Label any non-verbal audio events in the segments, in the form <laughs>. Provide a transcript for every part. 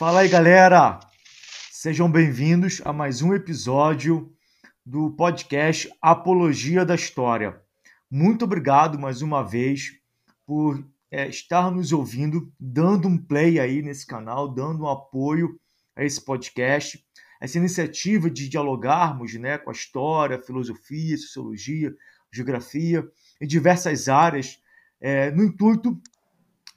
Fala aí, galera! Sejam bem-vindos a mais um episódio do podcast Apologia da História. Muito obrigado mais uma vez por é, estar nos ouvindo, dando um play aí nesse canal, dando um apoio a esse podcast, essa iniciativa de dialogarmos né, com a história, filosofia, sociologia, geografia e diversas áreas, é, no intuito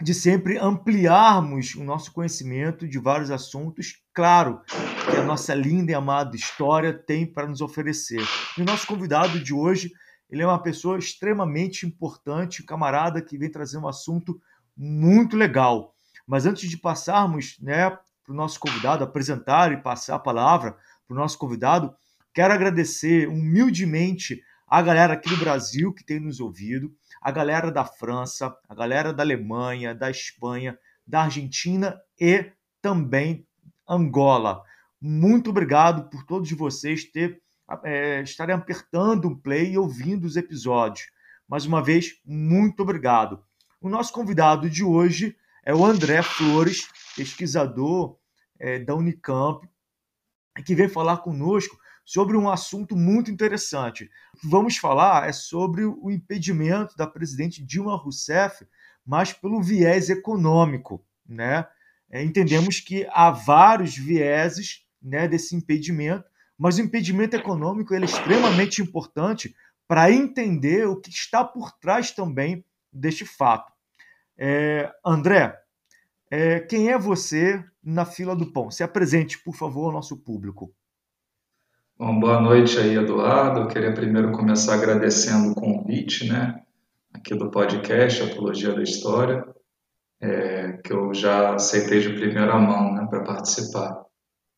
de sempre ampliarmos o nosso conhecimento de vários assuntos, claro, que a nossa linda e amada história tem para nos oferecer. E o nosso convidado de hoje, ele é uma pessoa extremamente importante, um camarada que vem trazer um assunto muito legal. Mas antes de passarmos né, para o nosso convidado, apresentar e passar a palavra para o nosso convidado, quero agradecer humildemente a galera aqui do Brasil que tem nos ouvido, a galera da França, a galera da Alemanha, da Espanha, da Argentina e também Angola. Muito obrigado por todos vocês ter, é, estarem apertando um play e ouvindo os episódios. Mais uma vez, muito obrigado. O nosso convidado de hoje é o André Flores, pesquisador é, da Unicamp, que vem falar conosco sobre um assunto muito interessante. Vamos falar é sobre o impedimento da presidente Dilma Rousseff, mas pelo viés econômico. Né? É, entendemos que há vários vieses né, desse impedimento, mas o impedimento econômico é extremamente importante para entender o que está por trás também deste fato. É, André, é, quem é você na fila do pão? Se apresente, por favor, ao nosso público. Bom, boa noite aí, Eduardo. Eu queria primeiro começar agradecendo o convite, né, aqui do podcast Apologia da História, é, que eu já aceitei de primeira mão, né, para participar.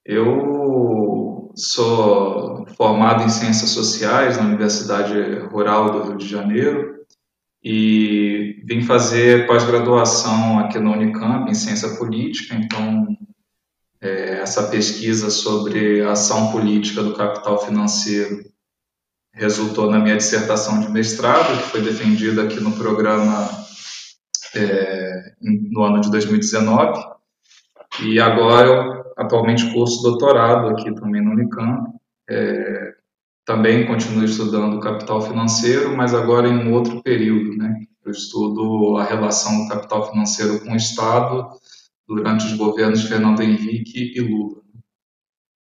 Eu sou formado em Ciências Sociais na Universidade Rural do Rio de Janeiro e vim fazer pós-graduação aqui na Unicamp em Ciência Política, então é, essa pesquisa sobre a ação política do capital financeiro resultou na minha dissertação de mestrado, que foi defendida aqui no programa é, no ano de 2019. E agora eu atualmente curso doutorado aqui também no Unicamp. É, também continuo estudando capital financeiro, mas agora em um outro período, né? Eu estudo a relação do capital financeiro com o Estado durante os governos Fernando Henrique e Lula.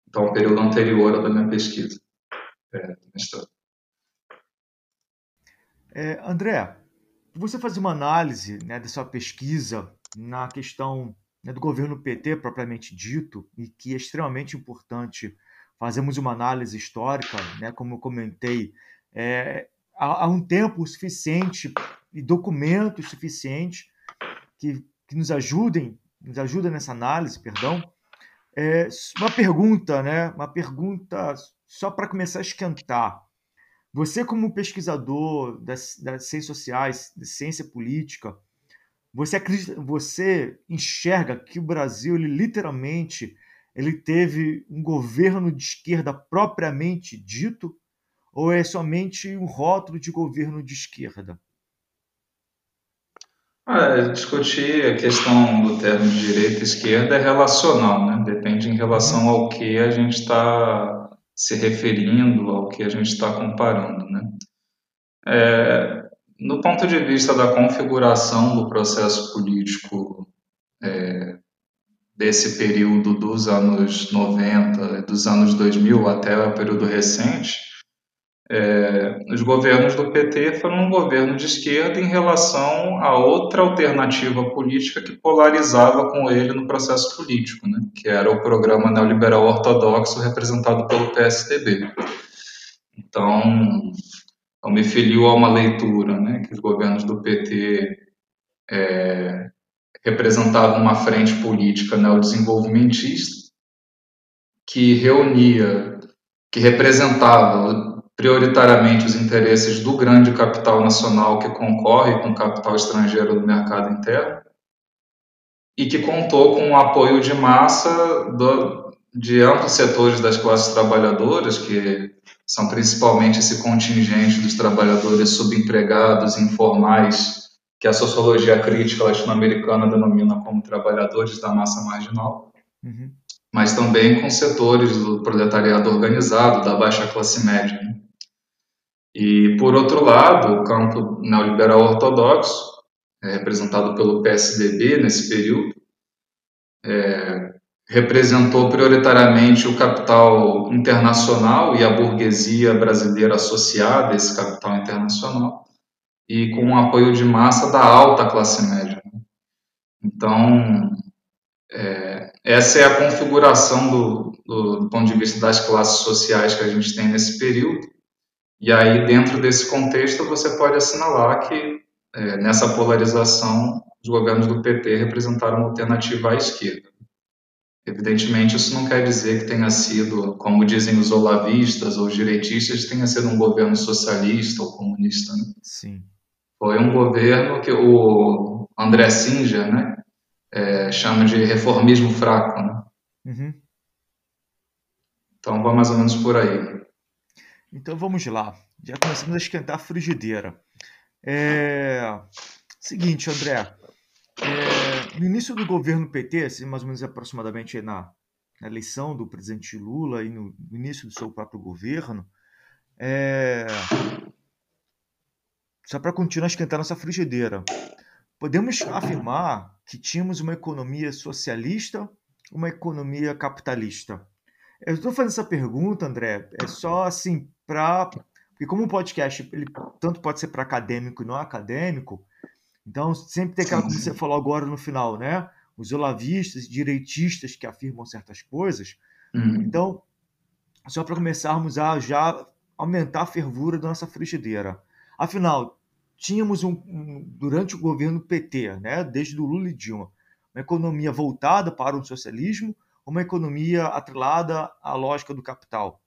Então, o período anterior à da minha pesquisa. É, é, André, você fazer uma análise né, dessa pesquisa na questão né, do governo PT propriamente dito, e que é extremamente importante fazermos uma análise histórica, né, como eu comentei, é, há, há, um tempo suficiente e documentos suficientes que, que nos ajudem nos ajuda nessa análise, perdão. É uma pergunta, né? Uma pergunta só para começar a esquentar. Você, como pesquisador das, das ciências sociais, de ciência política, você acredita, você enxerga que o Brasil, ele literalmente, ele teve um governo de esquerda propriamente dito, ou é somente um rótulo de governo de esquerda? Discutir a questão do termo direita e esquerda é relacional, né? Depende em relação ao que a gente está se referindo, ao que a gente está comparando, né? É, no ponto de vista da configuração do processo político é, desse período dos anos 90, dos anos 2000 até o período recente, é, os governos do PT foram um governo de esquerda em relação a outra alternativa política que polarizava com ele no processo político, né, que era o programa neoliberal ortodoxo representado pelo PSDB. Então, eu me filiu a uma leitura né, que os governos do PT é, representavam uma frente política neodesenvolvimentista que reunia, que representava prioritariamente os interesses do grande capital nacional que concorre com o capital estrangeiro do mercado interno e que contou com o apoio de massa do, de amplos setores das classes trabalhadoras, que são principalmente esse contingente dos trabalhadores subempregados, informais, que a sociologia crítica latino-americana denomina como trabalhadores da massa marginal, uhum. mas também com setores do proletariado organizado, da baixa classe média. Né? E, por outro lado, o campo neoliberal ortodoxo, é, representado pelo PSDB nesse período, é, representou prioritariamente o capital internacional e a burguesia brasileira associada a esse capital internacional, e com o apoio de massa da alta classe média. Então, é, essa é a configuração do, do, do ponto de vista das classes sociais que a gente tem nesse período. E aí, dentro desse contexto, você pode assinalar que, é, nessa polarização, os governos do PT representaram uma alternativa à esquerda. Evidentemente, isso não quer dizer que tenha sido, como dizem os olavistas ou os direitistas, tenha sido um governo socialista ou comunista. Né? Sim. Foi um governo que o André Singer né, é, chama de reformismo fraco. Né? Uhum. Então, vai mais ou menos por aí. Então, vamos lá. Já começamos a esquentar a frigideira. É... Seguinte, André. É... No início do governo PT, assim, mais ou menos aproximadamente na, na eleição do presidente Lula e no, início do seu próprio governo, é só para continuar a esquentar nossa frigideira. Podemos afirmar que tínhamos uma economia socialista, uma economia capitalista? Eu estou fazendo essa pergunta, André, é só assim para porque como um podcast ele tanto pode ser para acadêmico e não acadêmico, então sempre tem aquela como você falou agora no final, né? Os olavistas, direitistas que afirmam certas coisas. Uhum. Então, só para começarmos a já aumentar a fervura da nossa frigideira. Afinal, tínhamos um, um, durante o governo PT, né, desde o Lula e Dilma, uma economia voltada para o socialismo, uma economia atrelada à lógica do capital?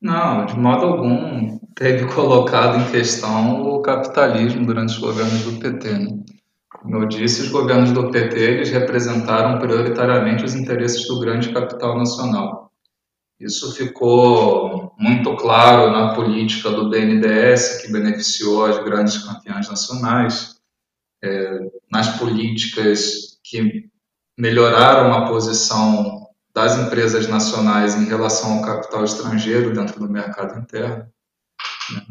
Não, de modo algum teve colocado em questão o capitalismo durante os governos do PT. Né? Como eu disse, os governos do PT eles representaram prioritariamente os interesses do grande capital nacional. Isso ficou muito claro na política do BNDES, que beneficiou as grandes campeãs nacionais, é, nas políticas que melhoraram a posição das empresas nacionais em relação ao capital estrangeiro dentro do mercado interno. Né?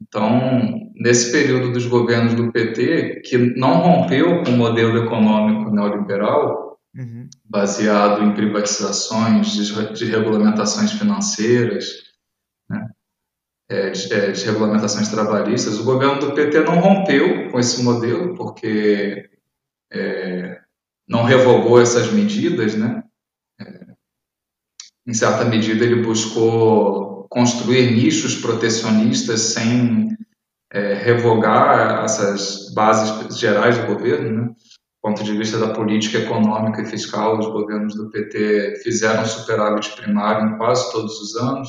Então, nesse período dos governos do PT, que não rompeu com o modelo econômico neoliberal, uhum. baseado em privatizações, de regulamentações financeiras, né? é, de, é, regulamentações trabalhistas. O governo do PT não rompeu com esse modelo, porque é, não revogou essas medidas, né? É, em certa medida, ele buscou construir nichos protecionistas sem é, revogar essas bases gerais do governo, né? ponto de vista da política econômica e fiscal, os governos do PT fizeram superávit primário em quase todos os anos.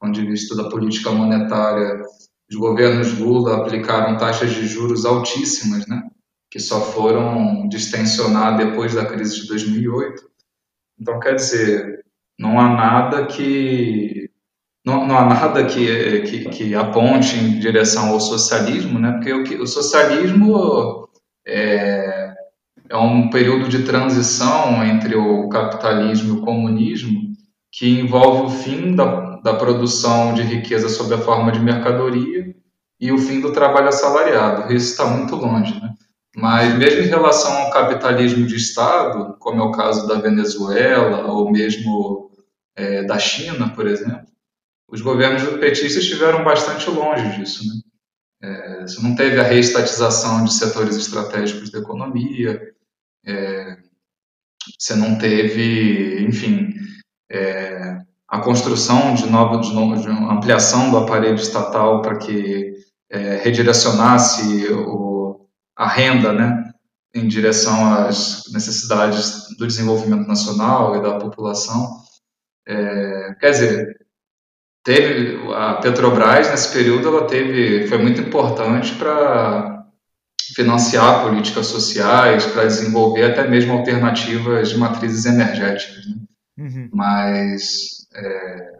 Do ponto de vista da política monetária, os governos Lula aplicaram taxas de juros altíssimas, né? Que só foram distensionar depois da crise de 2008. Então, quer dizer, não há nada que não, não há nada que, que, que, aponte em direção ao socialismo, né? porque o, o socialismo é, é um período de transição entre o capitalismo e o comunismo que envolve o fim da, da produção de riqueza sob a forma de mercadoria e o fim do trabalho assalariado. Isso está muito longe, né? Mas mesmo em relação ao capitalismo de Estado, como é o caso da Venezuela ou mesmo é, da China, por exemplo, os governos petistas estiveram bastante longe disso. Né? É, você não teve a reestatização de setores estratégicos da economia, é, você não teve, enfim, é, a construção de nova, de, de ampliação do aparelho estatal para que é, redirecionasse o, a renda, né, em direção às necessidades do desenvolvimento nacional e da população. É, quer dizer, teve a Petrobras nesse período ela teve foi muito importante para financiar políticas sociais, para desenvolver até mesmo alternativas de matrizes energéticas. Né? Uhum. Mas, é,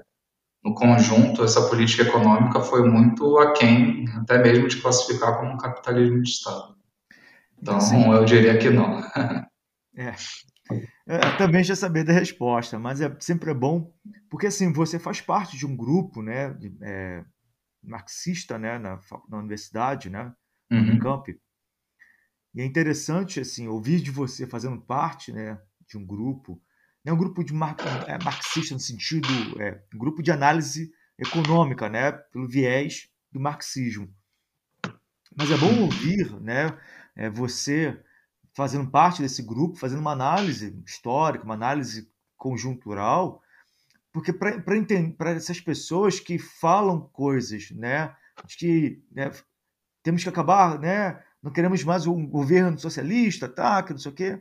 no conjunto, essa política econômica foi muito aquém, até mesmo de classificar como um capitalismo de Estado. Então, Sim. eu diria que não. é. É, também já sabia da resposta, mas é sempre é bom, porque assim, você faz parte de um grupo, né, é, marxista, né, na, na universidade, né, uhum. no camp. E é interessante, assim, ouvir de você fazendo parte, né, de um grupo, né, um grupo de mar, é, marxista no sentido, é, um grupo de análise econômica, né, pelo viés do marxismo. Mas é bom ouvir, né, é, você fazendo parte desse grupo, fazendo uma análise histórica, uma análise conjuntural, porque para essas pessoas que falam coisas, né, que né, temos que acabar, né, não queremos mais um governo socialista, tá, que não sei o quê,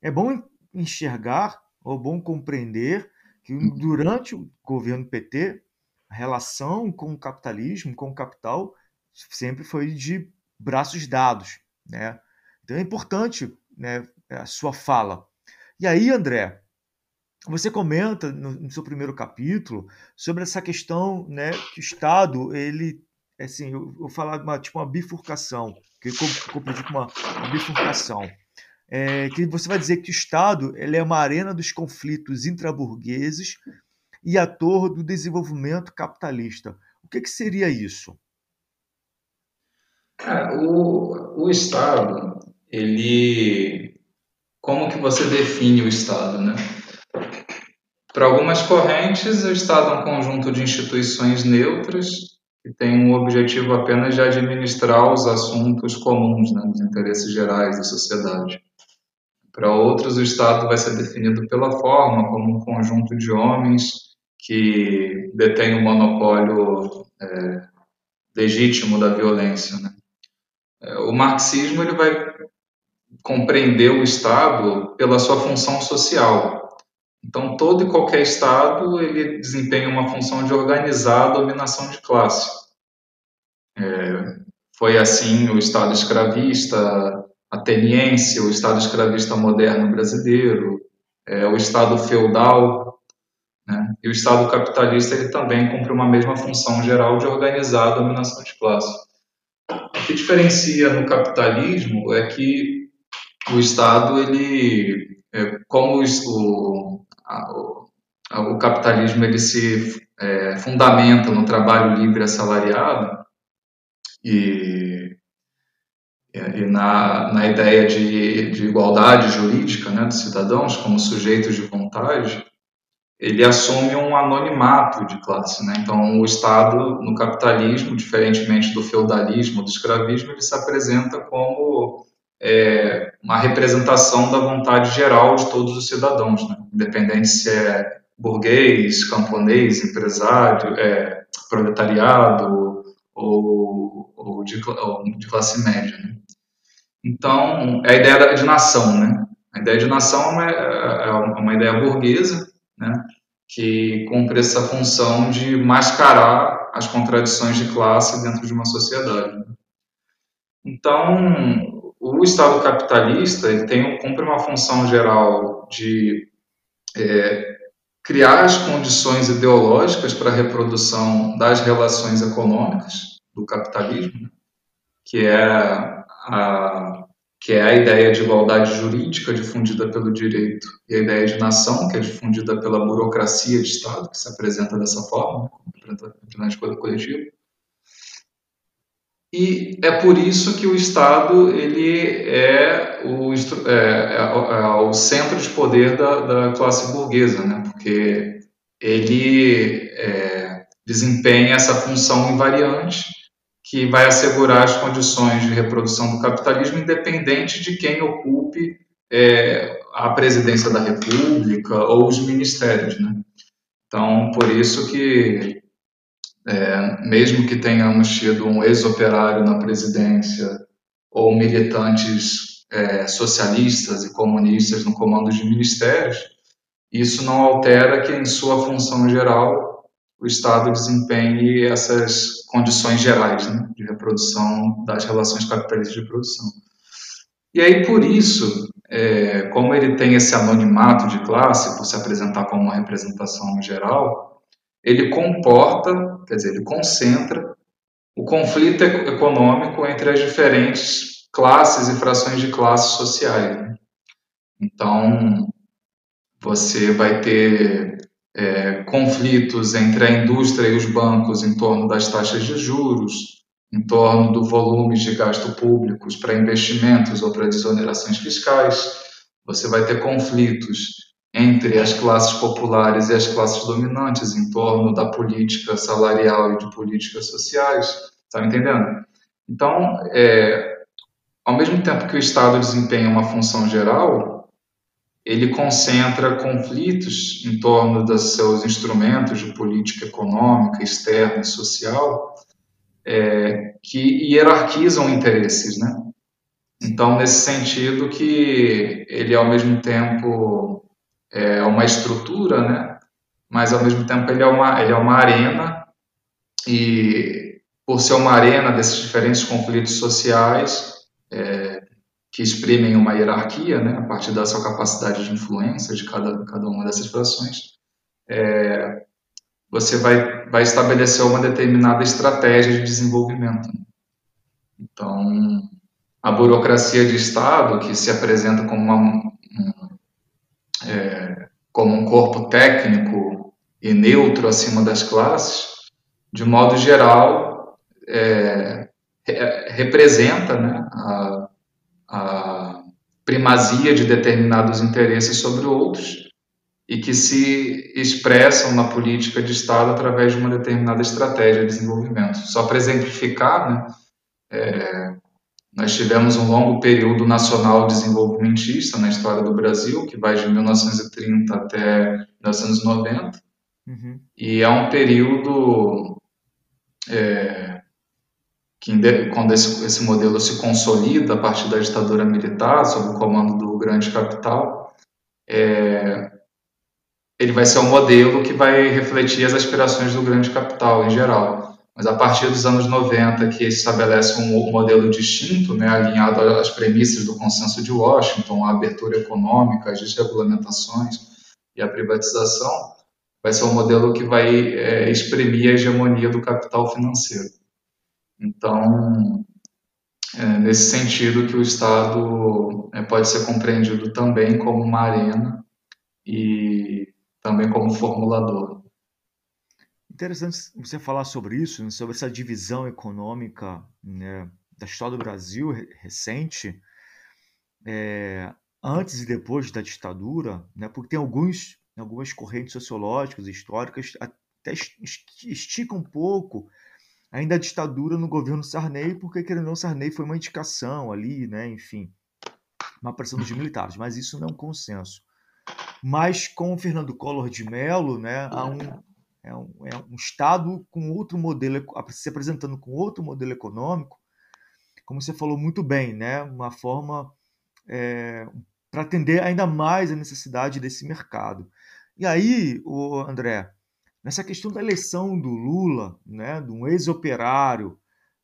é bom enxergar, ou bom compreender que durante o governo PT, a relação com o capitalismo, com o capital, sempre foi de braços dados, né? Então é importante né, a sua fala. E aí, André, você comenta no, no, seu primeiro capítulo sobre essa questão né, que o Estado, ele, assim, eu vou falar uma, tipo uma bifurcação, que eu compreendi como uma, uma bifurcação. É, que você vai dizer que o Estado ele é uma arena dos conflitos intraburgueses e ator do desenvolvimento capitalista. O que, que seria isso? O, o Estado ele como que você define o Estado, né? Para algumas correntes, o Estado é um conjunto de instituições neutras que tem um objetivo apenas de administrar os assuntos comuns, né, os interesses gerais da sociedade. Para outros, o Estado vai ser definido pela forma como um conjunto de homens que detém o um monopólio é, legítimo da violência. Né? É, o marxismo ele vai compreender o Estado pela sua função social. Então, todo e qualquer Estado ele desempenha uma função de organizar a dominação de classe. É, foi assim o Estado escravista ateniense, o Estado escravista moderno brasileiro, é, o Estado feudal, né? e o Estado capitalista ele também cumpre uma mesma função geral de organizar a dominação de classe. O que diferencia no capitalismo é que o Estado, ele, é, como o, a, o, capitalismo ele se é, fundamenta no trabalho livre assalariado e, e na, na ideia de, de igualdade jurídica né, dos cidadãos como sujeitos de vontade, ele assume um anonimato de classe. Né? Então, o Estado, no capitalismo, diferentemente do feudalismo, do escravismo, ele se apresenta como é, uma representação da vontade geral de todos os cidadãos, né? independente se é burguês, camponês, empresário, é, proletariado ou, ou, de, ou, de, classe média. Né? Então, é a ideia de nação. Né? A ideia de nação é uma, é uma ideia burguesa né? que cumpre essa função de mascarar as contradições de classe dentro de uma sociedade. Né? Então, o Estado capitalista ele tem, cumpre uma função geral de é, criar as condições ideológicas para a reprodução das relações econômicas do capitalismo, né? que é a que é a ideia de igualdade jurídica difundida pelo direito e a ideia de nação, que é difundida pela burocracia de Estado, que se apresenta dessa forma, né? como coisa coletiva. E é por isso que o Estado ele é o, é, é, é o centro de poder da, da, classe burguesa, né? porque ele é, desempenha essa função invariante que vai assegurar as condições de reprodução do capitalismo independente de quem ocupe é, a presidência da República ou os ministérios. Né? Então, por isso que é, mesmo que tenhamos tido um ex-operário na presidência ou militantes é, socialistas e comunistas no comando de ministérios, isso não altera que, em sua função geral, o Estado desempenhe essas condições gerais né, de reprodução das relações capitalistas de produção. E aí, por isso, é, como ele tem esse anonimato de classe, por se apresentar como uma representação geral, ele comporta, quer dizer, ele concentra o conflito econômico entre as diferentes classes e frações de classes sociais. Né? Então, você vai ter é, conflitos entre a indústria e os bancos em torno das taxas de juros, em torno do volume de gasto públicos para investimentos ou para desonerações fiscais. Você vai ter conflitos entre as classes populares e as classes dominantes em torno da política salarial e de políticas sociais. Está entendendo? Então, é, ao mesmo tempo que o Estado desempenha uma função geral, ele concentra conflitos em torno dos seus instrumentos de política econômica, externa e social, é, que hierarquizam interesses, né? Então, nesse sentido que ele, ao mesmo tempo, é uma estrutura, né? Mas, ao mesmo tempo, ele é uma, ele é uma arena e, por ser uma arena desses diferentes conflitos sociais, é, que exprimem uma hierarquia, né? A partir da sua capacidade de influência de cada, cada uma dessas frações, é, você vai, vai estabelecer uma determinada estratégia de desenvolvimento. Então, a burocracia de Estado, que se apresenta como, uma, um, é, como um corpo técnico e neutro acima das classes, de modo geral, é, representa né, a, a primazia de determinados interesses sobre outros e que se expressam na política de Estado através de uma determinada estratégia de desenvolvimento. Só para exemplificar, né, é, nós tivemos um longo período nacional desenvolvimentista na história do Brasil, que vai de 1930 até 1990, uhum. e é um período é, que, quando esse, esse modelo se consolida a partir da ditadura militar, sob o comando do grande capital, é, ele vai ser um modelo que vai refletir as aspirações do grande capital em geral. Mas a partir dos anos 90, que estabelece um modelo distinto, né, alinhado às premissas do consenso de Washington, a abertura econômica, as desregulamentações e a privatização, vai ser um modelo que vai é, exprimir a hegemonia do capital financeiro. Então, é nesse sentido que o Estado é, pode ser compreendido também como uma arena e também como formulador. Interessante você falar sobre isso, né, sobre essa divisão econômica né, da história do Brasil recente, é, antes e depois da ditadura, né, porque tem alguns, algumas correntes sociológicas históricas até esticam um pouco ainda a ditadura no governo Sarney, porque querendo ou não, Sarney foi uma indicação ali, né, enfim, uma pressão dos militares, mas isso não é um consenso. Mas com o Fernando Collor de Mello, né, há um, é, um, é um Estado com outro modelo, se apresentando com outro modelo econômico, como você falou muito bem, né, uma forma é, para atender ainda mais a necessidade desse mercado. E aí, o André, nessa questão da eleição do Lula, né, de um ex-operário,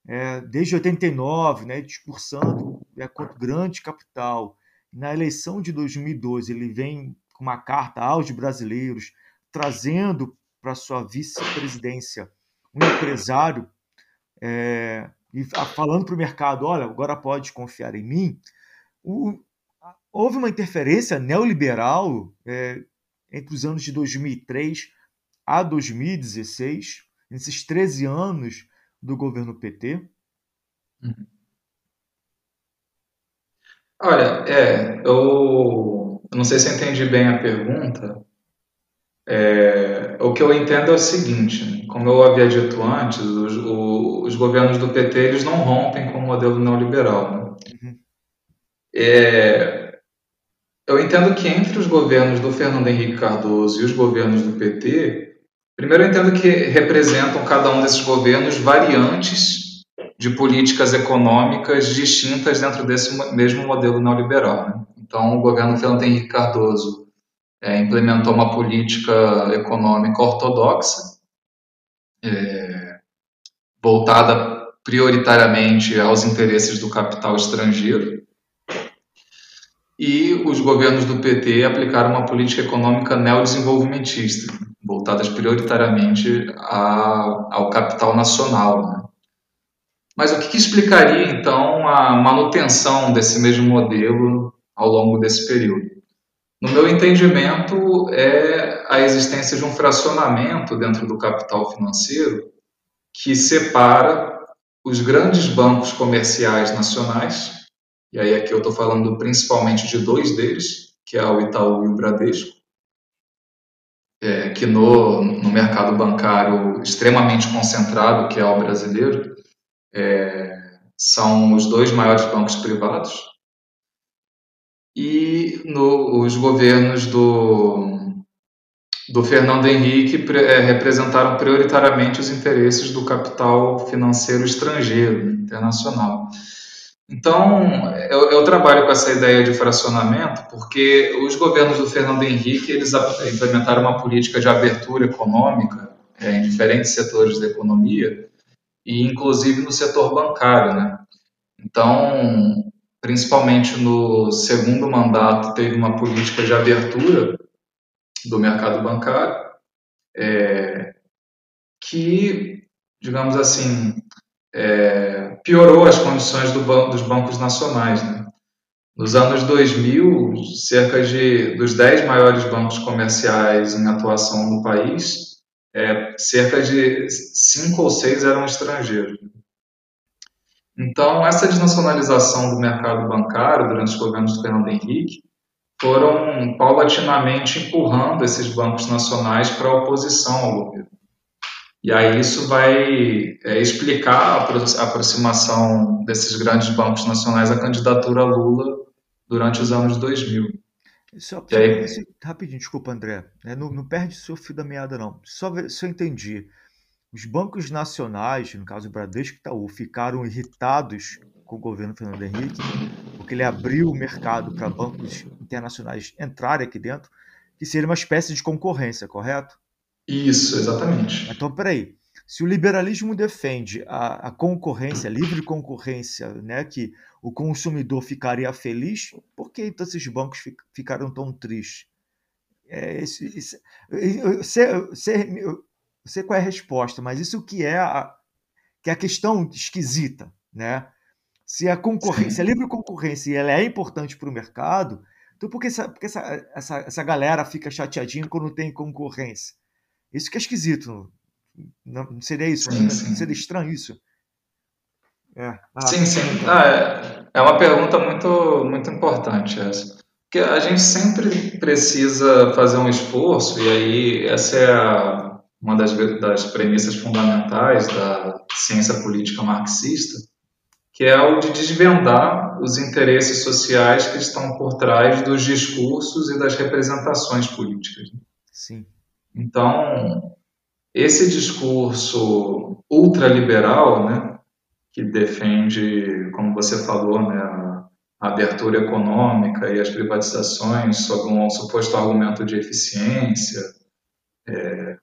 é, desde 89, né, discursando é, contra o grande capital, na eleição de 2012 ele vem com uma carta aos brasileiros, trazendo para sua vice-presidência um empresário é, e falando para o mercado: olha, agora pode confiar em mim. O, houve uma interferência neoliberal é, entre os anos de 2003 a 2016, nesses 13 anos do governo PT? Uhum. Olha, é, eu eu não sei se entendi bem a pergunta. É, o que eu entendo é o seguinte, como eu havia dito antes, os, os governos do PT eles não rompem com o modelo neoliberal. Né? Uhum. É, eu entendo que entre os governos do Fernando Henrique Cardoso e os governos do PT, primeiro eu entendo que representam cada um desses governos variantes de políticas econômicas distintas dentro desse mesmo modelo neoliberal. Né? Então, o governo Fernando Henrique Cardoso é, implementou uma política econômica ortodoxa, é, voltada prioritariamente aos interesses do capital estrangeiro. E os governos do PT aplicaram uma política econômica neodesenvolvimentista, voltadas prioritariamente a, ao capital nacional. Né? Mas o que, que explicaria, então, a manutenção desse mesmo modelo ao longo desse período. No meu entendimento, é a existência de um fracionamento dentro do capital financeiro que separa os grandes bancos comerciais nacionais, e aí aqui eu estou falando principalmente de dois deles, que é o Itaú e o Bradesco, é, que no, no mercado bancário extremamente concentrado, que é o brasileiro, é, são os dois maiores bancos privados, e no, os governos do, do Fernando Henrique é, representaram prioritariamente os interesses do capital financeiro estrangeiro, internacional. Então, eu, eu, trabalho com essa ideia de fracionamento porque os governos do Fernando Henrique eles implementaram uma política de abertura econômica é, em diferentes setores da economia e inclusive no setor bancário, né? Então, principalmente no segundo mandato, teve uma política de abertura do mercado bancário é, que, digamos assim, é, piorou as condições do dos bancos nacionais. Né? Nos anos 2000, cerca de dos 10 maiores bancos comerciais em atuação no país, é, cerca de 5 ou 6 eram estrangeiros. Então, essa desnacionalização do mercado bancário durante os governos do Fernando Henrique foram paulatinamente empurrando esses bancos nacionais para a oposição ao governo. E aí isso vai é, explicar a aproximação desses grandes bancos nacionais à candidatura Lula durante os anos 2000. Só, só aí... rapidinho, desculpa, André. É, não, não, perde o seu fio da meada, não. Só se eu entendi. Os bancos nacionais, no caso o Bradesco e Itaú, ficaram irritados com o governo Fernando Henrique, porque ele abriu o mercado para bancos internacionais entrarem aqui dentro, que seria uma espécie de concorrência, correto? Isso, exatamente. Então, peraí. Se o liberalismo defende a, a concorrência, a livre concorrência, né, que o consumidor ficaria feliz, por que então esses bancos ficaram tão tristes? É, esse, esse, eu, sei, sei, eu sei qual é a resposta, mas isso que é a, que é a questão esquisita, né? Se a concorrência, a livre concorrência ela é importante para o mercado, então por que, essa, por que essa, essa, essa galera fica chateadinha quando tem concorrência? Isso que é esquisito. Não, não seria isso? Sim, não, sim. seria estranho isso? É. Ah, sim, sim. Ah, é, é uma pergunta muito, muito importante essa. Porque a gente sempre precisa fazer um esforço, e aí essa é a, uma das, das premissas fundamentais da ciência política marxista, que é o de desvendar os interesses sociais que estão por trás dos discursos e das representações políticas. Sim. Então, esse discurso ultraliberal, né, que defende, como você falou, né, a abertura econômica e as privatizações sob um suposto argumento de eficiência, é,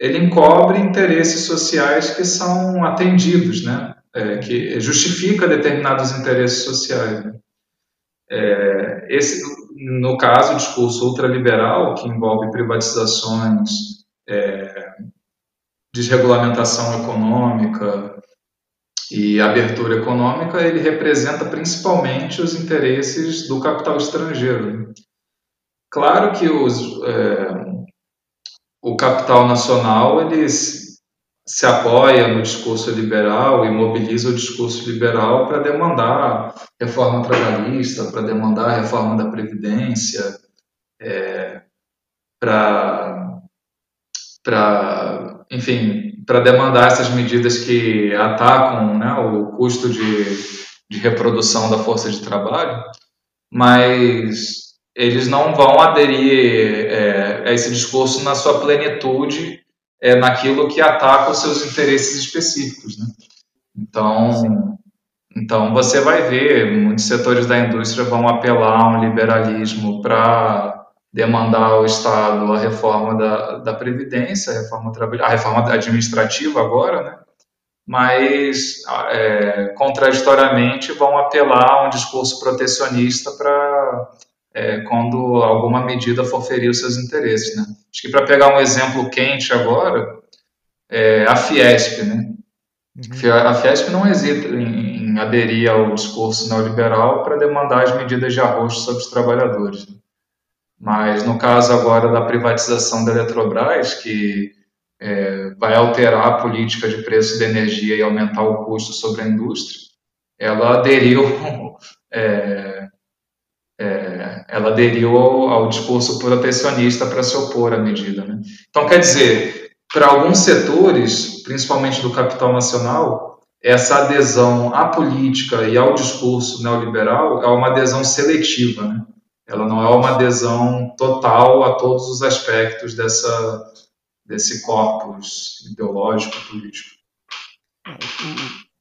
ele encobre interesses sociais que são atendidos, né, é, que justifica determinados interesses sociais. Né. É, esse, no caso, o discurso ultraliberal, que envolve privatizações, é, desregulamentação econômica e abertura econômica, ele representa principalmente os interesses do capital estrangeiro. Claro que os, é, o capital nacional eles se apoia no discurso liberal e mobiliza o discurso liberal para demandar reforma trabalhista, para demandar reforma da Previdência, é, para, para, enfim, para demandar essas medidas que atacam né, o custo de, de reprodução da força de trabalho, mas eles não vão aderir é, a esse discurso na sua plenitude é, naquilo que ataca os seus interesses específicos. Né? Então, então, você vai ver, muitos setores da indústria vão apelar a um liberalismo para demandar ao Estado a reforma da, da Previdência, a reforma, a reforma administrativa agora, né? mas, é, contraditoriamente, vão apelar a um discurso protecionista para é, quando alguma medida for ferir os seus interesses. Né? Acho que para pegar um exemplo quente agora, é a Fiesp. Né? Uhum. A Fiesp não hesita em, em, aderir ao discurso neoliberal para demandar as medidas de arroz sobre os trabalhadores. Né? Mas no caso agora da privatização da Eletrobras, que é, vai alterar a política de preço de energia e aumentar o custo sobre a indústria, ela aderiu, <laughs> é, é, ela aderiu ao, ao, discurso protecionista para se opor à medida. Né? Então, quer dizer, para alguns setores, principalmente do capital nacional, essa adesão à política e ao discurso neoliberal é uma adesão seletiva, né? ela não é uma adesão total a todos os aspectos dessa, desse corpus ideológico político.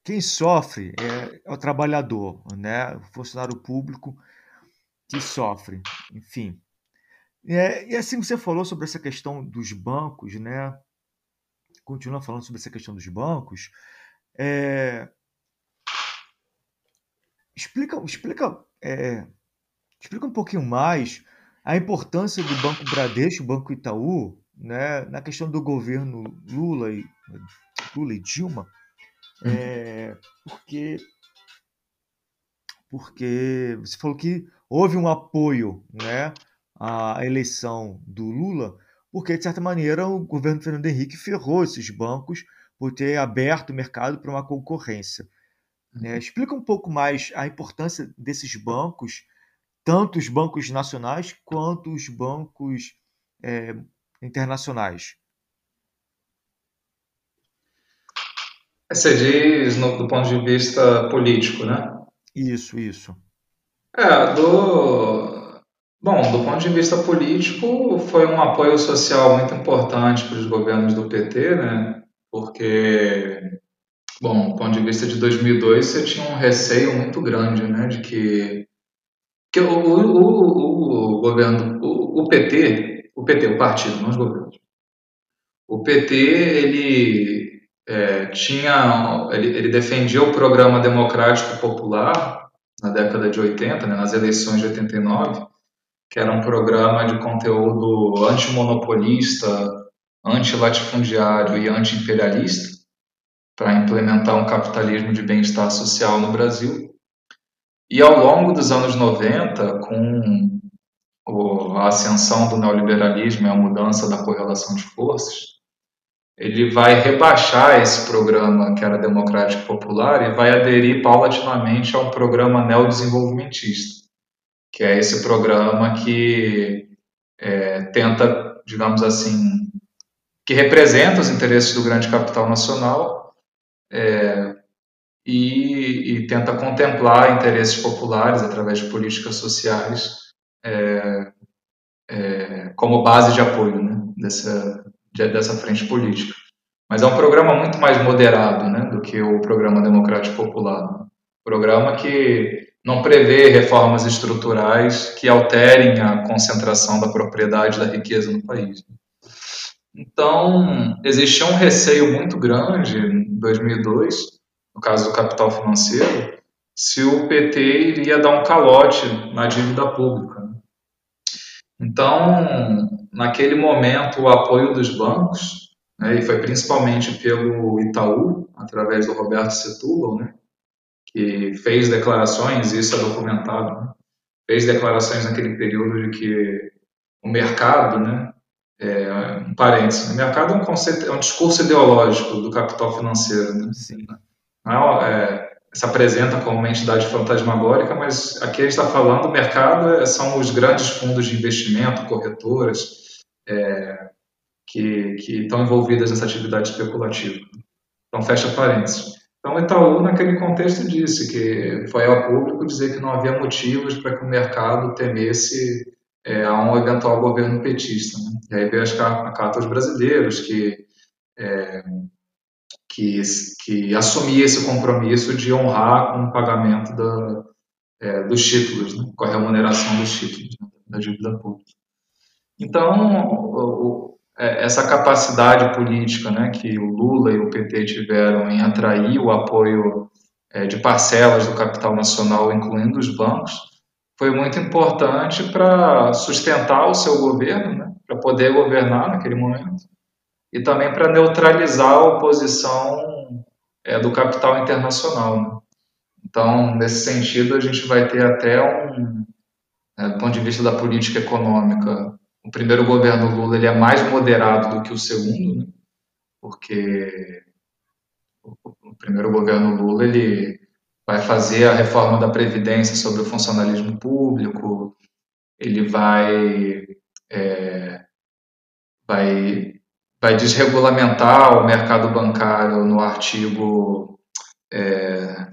Quem sofre é, é o trabalhador, né? o funcionário público que sofre, enfim. É, e assim você falou sobre essa questão dos bancos, né? Continua falando sobre essa questão dos bancos. É... Explica, explica é, Explica um pouquinho mais a importância do Banco Bradesco, Banco Itaú, né, na questão do governo Lula e, Lula e Dilma, uhum. é, porque, porque você falou que houve um apoio né, à eleição do Lula, porque, de certa maneira, o governo Fernando Henrique ferrou esses bancos por ter aberto o mercado para uma concorrência. Né? Explica um pouco mais a importância desses bancos tanto os bancos nacionais quanto os bancos é, internacionais? Você diz no, do ponto de vista político, né? Isso, isso. É, do... Bom, do ponto de vista político, foi um apoio social muito importante para os governos do PT, né? Porque, bom, do ponto de vista de 2002, você tinha um receio muito grande, né? De que que o, o, o, o governo, o, o, PT, o PT, o partido, não os governos. O PT, ele é, tinha, ele, ele, defendia o programa democrático popular na década de 80, né, nas eleições de 89, que era um programa de conteúdo antimonopolista, antilatifundiário e antiimperialista, para implementar um capitalismo de bem-estar social no Brasil. E ao longo dos anos 90, com a ascensão do neoliberalismo e a mudança da correlação de forças, ele vai rebaixar esse programa que era democrático popular e vai aderir paulatinamente a um programa neodesenvolvimentista, que é esse programa que é, tenta, digamos assim, que representa os interesses do grande capital nacional, é, e, e, tenta contemplar interesses populares através de políticas sociais é, é, como base de apoio né, dessa, de, dessa frente política. Mas é um programa muito mais moderado né, do que o programa democrático popular. Programa que não prevê reformas estruturais que alterem a concentração da propriedade da riqueza no país. Então, existia um receio muito grande em 2002 no caso do capital financeiro, se o PT iria dar um calote na dívida pública. Então, naquele momento, o apoio dos bancos, né, e foi principalmente pelo Itaú, através do Roberto Setúbal, né, que fez declarações, isso é documentado, né, fez declarações naquele período de que o mercado, né, é, um parênteses, o mercado é um conceito, é um discurso ideológico do capital financeiro, né? Sim não é, se apresenta como uma entidade fantasmagórica, mas aqui a gente está falando, o mercado é, são os grandes fundos de investimento, corretoras, é, que, que estão envolvidas nessa atividade especulativa. Então, fecha parênteses. Então, Itaú, naquele contexto, disse que foi ao público dizer que não havia motivos para que o mercado temesse é, a um eventual governo petista. Né? E aí veio a carta aos brasileiros, que é, que, que assumia esse compromisso de honrar com o pagamento da, é, dos títulos, né, com a remuneração dos títulos né, da dívida pública. Então, o, é, essa capacidade política né, que o Lula e o PT tiveram em atrair o apoio é, de parcelas do capital nacional, incluindo os bancos, foi muito importante para sustentar o seu governo, né, para poder governar naquele momento e também para neutralizar a oposição é, do capital internacional. Né? Então, nesse sentido, a gente vai ter até um, Né? Do ponto de vista da política econômica, o primeiro governo Lula ele é mais moderado do que o segundo, né? porque o primeiro governo Lula ele vai fazer a reforma da previdência sobre o funcionalismo público, ele vai é, vai vai desregulamentar o mercado bancário no artigo é,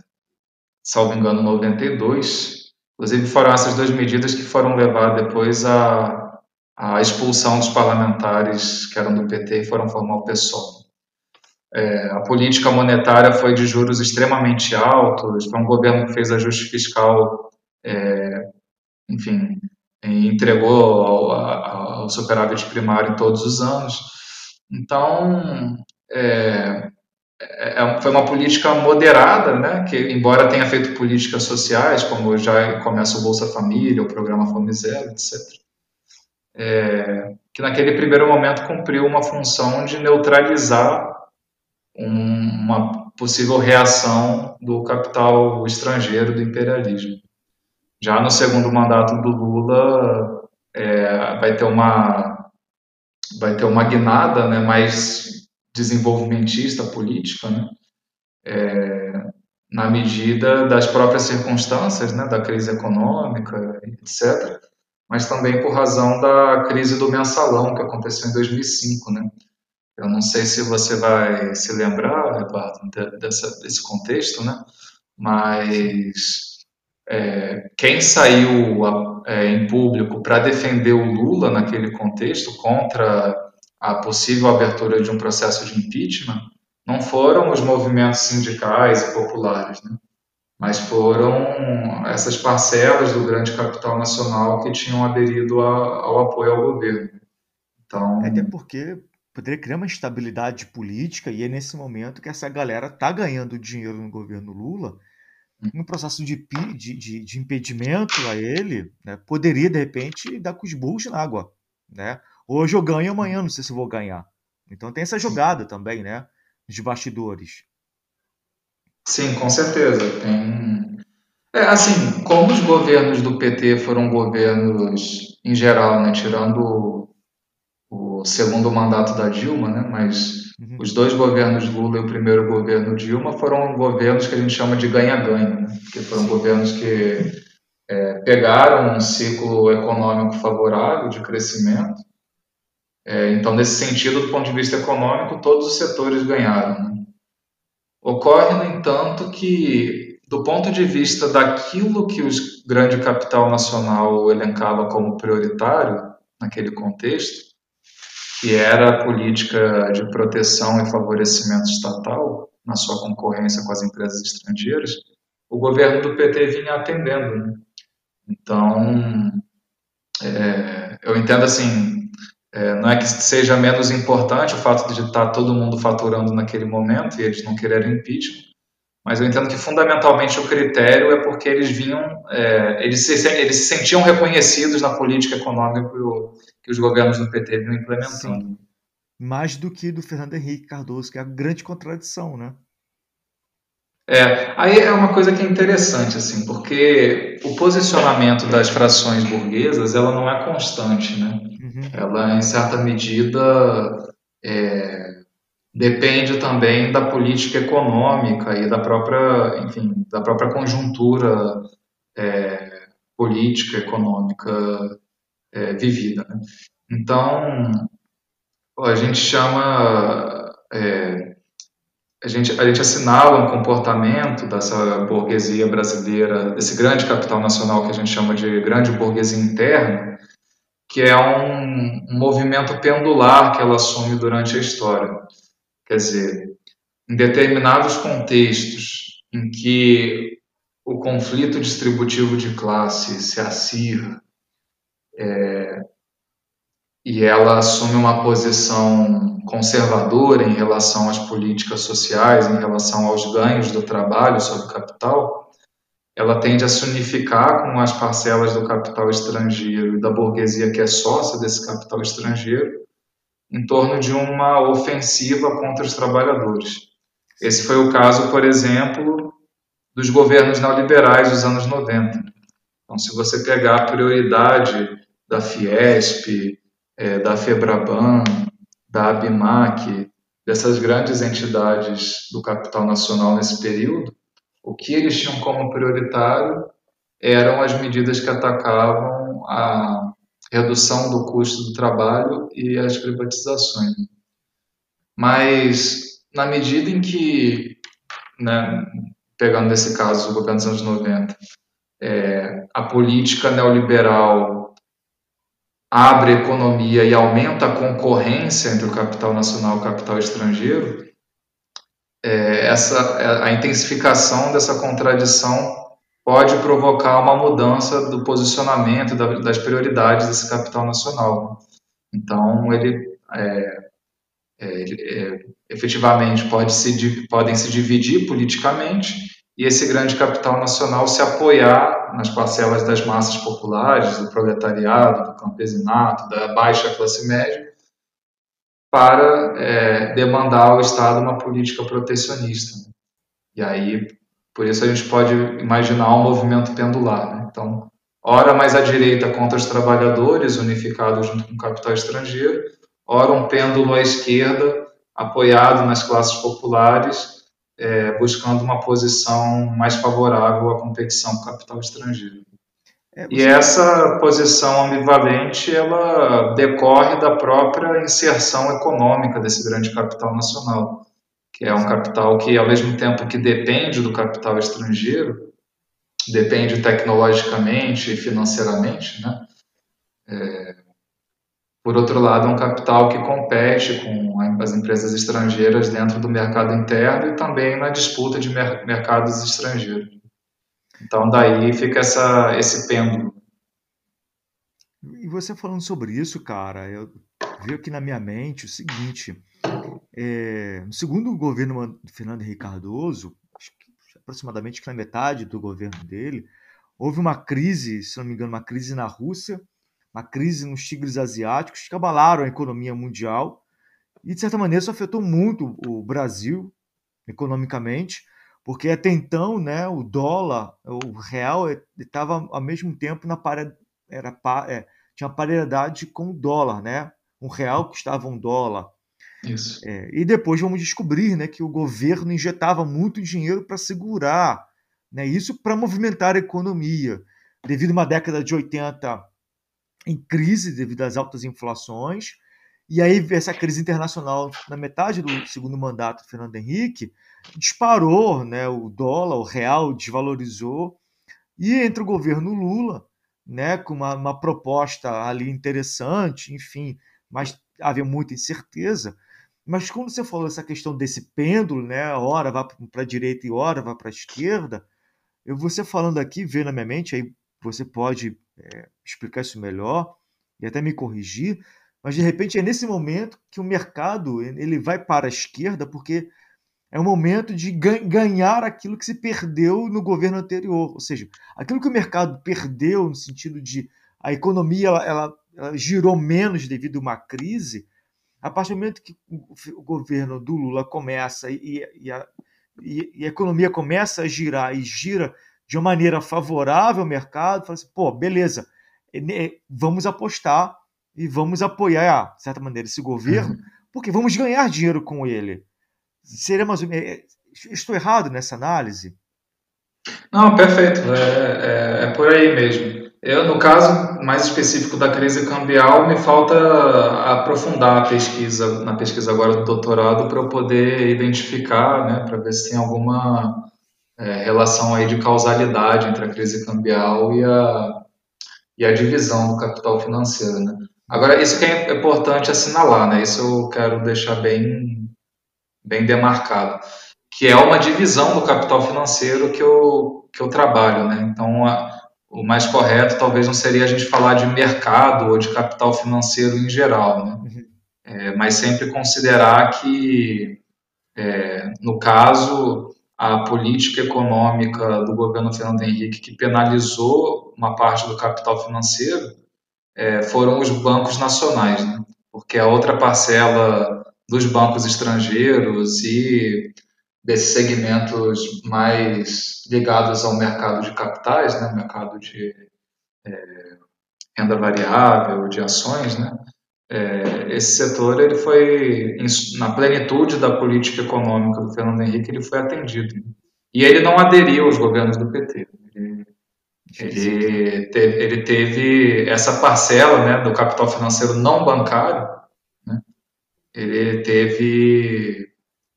salvo engano 92 inclusive foram essas duas medidas que foram levar depois a, a expulsão dos parlamentares que eram do PT e foram formar o PSOL é, a política monetária foi de juros extremamente altos, foi um governo que fez ajuste fiscal, é, enfim, entregou ao, ao, superávit primário em todos os anos. Então, é, é, é, foi uma política moderada, né, que embora tenha feito políticas sociais, como já começa o Bolsa Família, o programa Fome Zero, etc., é, que naquele primeiro momento cumpriu uma função de neutralizar uma possível reação do capital estrangeiro do imperialismo. Já no segundo mandato do Lula é, vai ter uma vai ter uma guinada né, mais desenvolvimentista política, né, é, na medida das próprias circunstâncias, né, da crise econômica, etc., mas também por razão da crise do mensalão que aconteceu em 2005, né, eu não sei se você vai se lembrar, Eduardo, dessa, desse contexto, né? Mas é, quem saiu é, em público para defender o Lula naquele contexto contra a possível abertura de um processo de impeachment não foram os movimentos sindicais e populares, né? mas foram essas parcelas do grande capital nacional que tinham aderido a, ao apoio ao governo. Então, Até porque poderia criar uma instabilidade política e é nesse momento que essa galera está ganhando dinheiro no governo Lula um processo de, de, de, de impedimento a ele né, poderia de repente dar com os burros na água né hoje eu ganho amanhã não sei se vou ganhar então tem essa jogada também né de bastidores sim com certeza tem é assim como os governos do PT foram governos em geral né tirando o segundo mandato da Dilma, né? mas. Os dois governos Lula e o primeiro governo Dilma foram governos que a gente chama de ganha-ganha, né? porque foram governos que é, pegaram um ciclo econômico favorável de crescimento. É, então, nesse sentido, do ponto de vista econômico, todos os setores ganharam. Né? Ocorre, no entanto, que, do ponto de vista daquilo que o grande capital nacional elencava como prioritário naquele contexto, que era a política de proteção e favorecimento estatal na sua concorrência com as empresas estrangeiras, o governo do PT vinha atendendo. Né? Então, é, eu entendo assim, é, não é que seja menos importante o fato de estar todo mundo faturando naquele momento e eles não quererem impeachment, mas eu entendo que fundamentalmente o critério é porque eles vinham, é, eles, se, eles se sentiam reconhecidos na política econômica que os governos do PT vinham implementando. Sim. Mais do que do Fernando Henrique Cardoso, que é a grande contradição, né? É, aí é uma coisa que é interessante, assim, porque o posicionamento das frações burguesas, ela não é constante, né? Uhum. Ela, em certa medida, é, depende também da política econômica e da própria, enfim, da própria conjuntura é, política econômica é, vivida. Né? Então, a gente chama, é, a, gente, a gente assinala um comportamento dessa burguesia brasileira, desse grande capital nacional que a gente chama de grande burguesia interna, que é um, um movimento pendular que ela assume durante a história. Quer dizer, em determinados contextos em que o conflito distributivo de classe se acirra é, e ela assume uma posição conservadora em relação às políticas sociais, em relação aos ganhos do trabalho sobre o capital, ela tende a se unificar com as parcelas do capital estrangeiro e da burguesia que é sócia desse capital estrangeiro em torno de uma ofensiva contra os trabalhadores. Esse foi o caso, por exemplo, dos governos neoliberais dos anos 90. Então, se você pegar a prioridade da Fiesp, é, da Febraban, da Abimac, dessas grandes entidades do capital nacional nesse período, o que eles tinham como prioritário eram as medidas que atacavam a redução do custo do trabalho e as privatizações. Mas, na medida em que, né, pegando nesse caso o governo dos anos 90, é, a política neoliberal abre a economia e aumenta a concorrência entre o capital nacional e o capital estrangeiro, é, essa, a intensificação dessa contradição pode provocar uma mudança do posicionamento das prioridades desse capital nacional. Então, ele, é, é, é, efetivamente pode se, podem se dividir politicamente e esse grande capital nacional se apoiar nas parcelas das massas populares, do proletariado, do campesinato, da baixa classe média, para é, demandar ao Estado uma política protecionista. E aí por isso a gente pode imaginar um movimento pendular. Né? Então, ora mais à direita contra os trabalhadores, unificados junto com o capital estrangeiro, ora um pêndulo à esquerda, apoiado nas classes populares, é, buscando uma posição mais favorável à competição com capital estrangeiro. É, e essa posição ambivalente, ela decorre da própria inserção econômica desse grande capital nacional que é um capital que, ao mesmo tempo que depende do capital estrangeiro, depende tecnologicamente e financeiramente, né? É, por outro lado, é um capital que compete com as empresas estrangeiras dentro do mercado interno e também na disputa de mer mercados estrangeiros. Então, daí fica essa, esse pêndulo. E você falando sobre isso, cara, eu vi aqui na minha mente o seguinte: é, segundo governo de Fernando Henrique Cardoso, aproximadamente na metade do governo dele, houve uma crise, se não me engano, uma crise na Rússia, uma crise nos tigres asiáticos que abalaram a economia mundial e, de certa maneira, isso afetou muito o Brasil economicamente, porque até então né, o dólar, o real, estava ao mesmo tempo na para, era, é, tinha paridade com o dólar, né? Um real custava um dólar, isso. É, e depois vamos descobrir né, que o governo injetava muito dinheiro para segurar, né, isso para movimentar a economia. Devido a uma década de 80 em crise, devido às altas inflações, e aí essa crise internacional na metade do segundo mandato do Fernando Henrique disparou, né, o dólar, o real desvalorizou, e entre o governo Lula, né, com uma, uma proposta ali interessante, enfim, mas havia muita incerteza, mas quando você falou essa questão desse pêndulo, né? Hora vai para a direita e hora vai para a esquerda, eu você falando aqui, veio na minha mente, aí você pode é, explicar isso melhor e até me corrigir, mas de repente é nesse momento que o mercado ele vai para a esquerda porque é o momento de ganhar aquilo que se perdeu no governo anterior, ou seja, aquilo que o mercado perdeu no sentido de a economia ela, ela, ela girou menos devido a uma crise, a partir do momento que o governo do Lula começa e, e, a, e a economia começa a girar e gira de uma maneira favorável ao mercado, fala assim, pô, beleza, vamos apostar e vamos apoiar, de certa maneira, esse governo, uhum. porque vamos ganhar dinheiro com ele. Seria mais é, Estou errado nessa análise? Não, perfeito. É, é, é por aí mesmo. Eu, no caso mais específico da crise cambial, me falta aprofundar a pesquisa, na pesquisa agora do doutorado, para eu poder identificar, né, para ver se tem alguma é, relação aí de causalidade entre a crise cambial e a, e a divisão do capital financeiro, né. Agora, isso que é importante assinalar, né, isso eu quero deixar bem, bem demarcado, que é uma divisão do capital financeiro que eu, que eu trabalho, né, então... A, o mais correto talvez não seria a gente falar de mercado ou de capital financeiro em geral, né? Uhum. É, mas sempre considerar que, é, no caso, a política econômica do governo Fernando Henrique que penalizou uma parte do capital financeiro é, foram os bancos nacionais, né? porque a outra parcela dos bancos estrangeiros e desses segmentos mais ligados ao mercado de capitais, né, mercado de é, renda variável, de ações, né? É, esse setor ele foi na plenitude da política econômica do Fernando Henrique ele foi atendido e ele não aderiu aos governos do PT ele, ele, teve, ele teve essa parcela né, do capital financeiro não bancário né, ele teve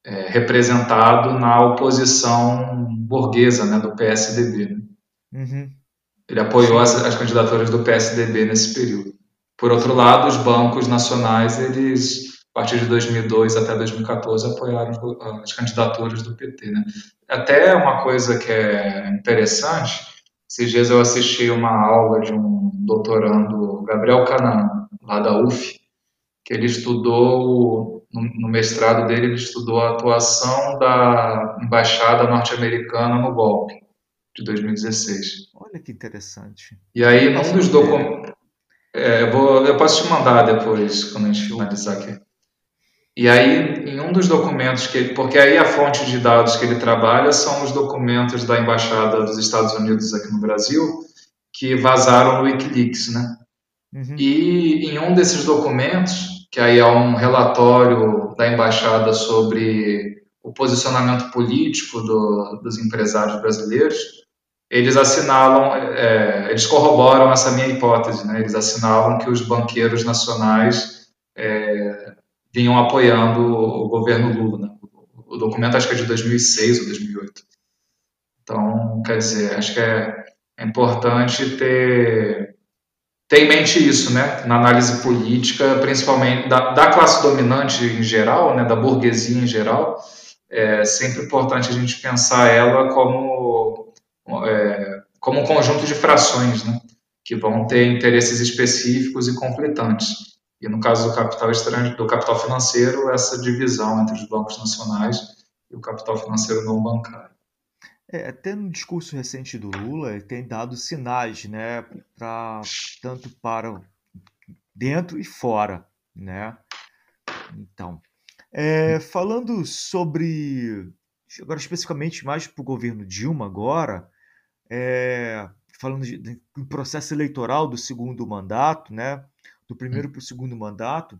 é, representado na oposição burguesa né, do PSDB. Né? Uhum. Ele apoiou as, as, candidaturas do PSDB nesse período. Por outro lado, os bancos nacionais, eles, a partir de 2002 até 2014, apoiaram as candidaturas do PT. Né? Até uma coisa que é interessante, esses dias eu assisti uma aula de um doutorando, Gabriel Canan, lá da UF, que ele estudou no, mestrado dele, ele estudou a atuação da embaixada norte-americana no golpe de 2016. Olha que interessante. E aí, num dos documentos. É, eu, vou, eu posso te mandar depois, quando a gente finalizar aqui. E aí, em um dos documentos que ele, porque aí a fonte de dados que ele trabalha são os documentos da embaixada dos Estados Unidos aqui no Brasil que vazaram no WikiLeaks, né? Uhum. E em um desses documentos que aí é um relatório da embaixada sobre o posicionamento político do, dos empresários brasileiros, eles assinalam, é, eles corroboram essa minha hipótese, né? Eles assinalam que os banqueiros nacionais é, vinham apoiando o governo Lula. Né? O documento acho que é de 2006 ou 2008. Então, quer dizer, acho que é, é importante ter ter em mente isso, né, na análise política, principalmente da, da classe dominante em geral, né, da burguesia em geral, é sempre importante a gente pensar ela como, é, como um conjunto de frações, né, que vão ter interesses específicos e conflitantes. E no caso do capital estrangeiro, do capital financeiro, essa divisão entre os bancos nacionais e o capital financeiro não bancário. É, até no discurso recente do Lula, ele tem dado sinais, né, pra, tanto para dentro e fora, né? Então, é, falando sobre, agora especificamente mais para o governo Dilma agora, é, falando de, de, do processo eleitoral do segundo mandato, né, do primeiro para o segundo mandato,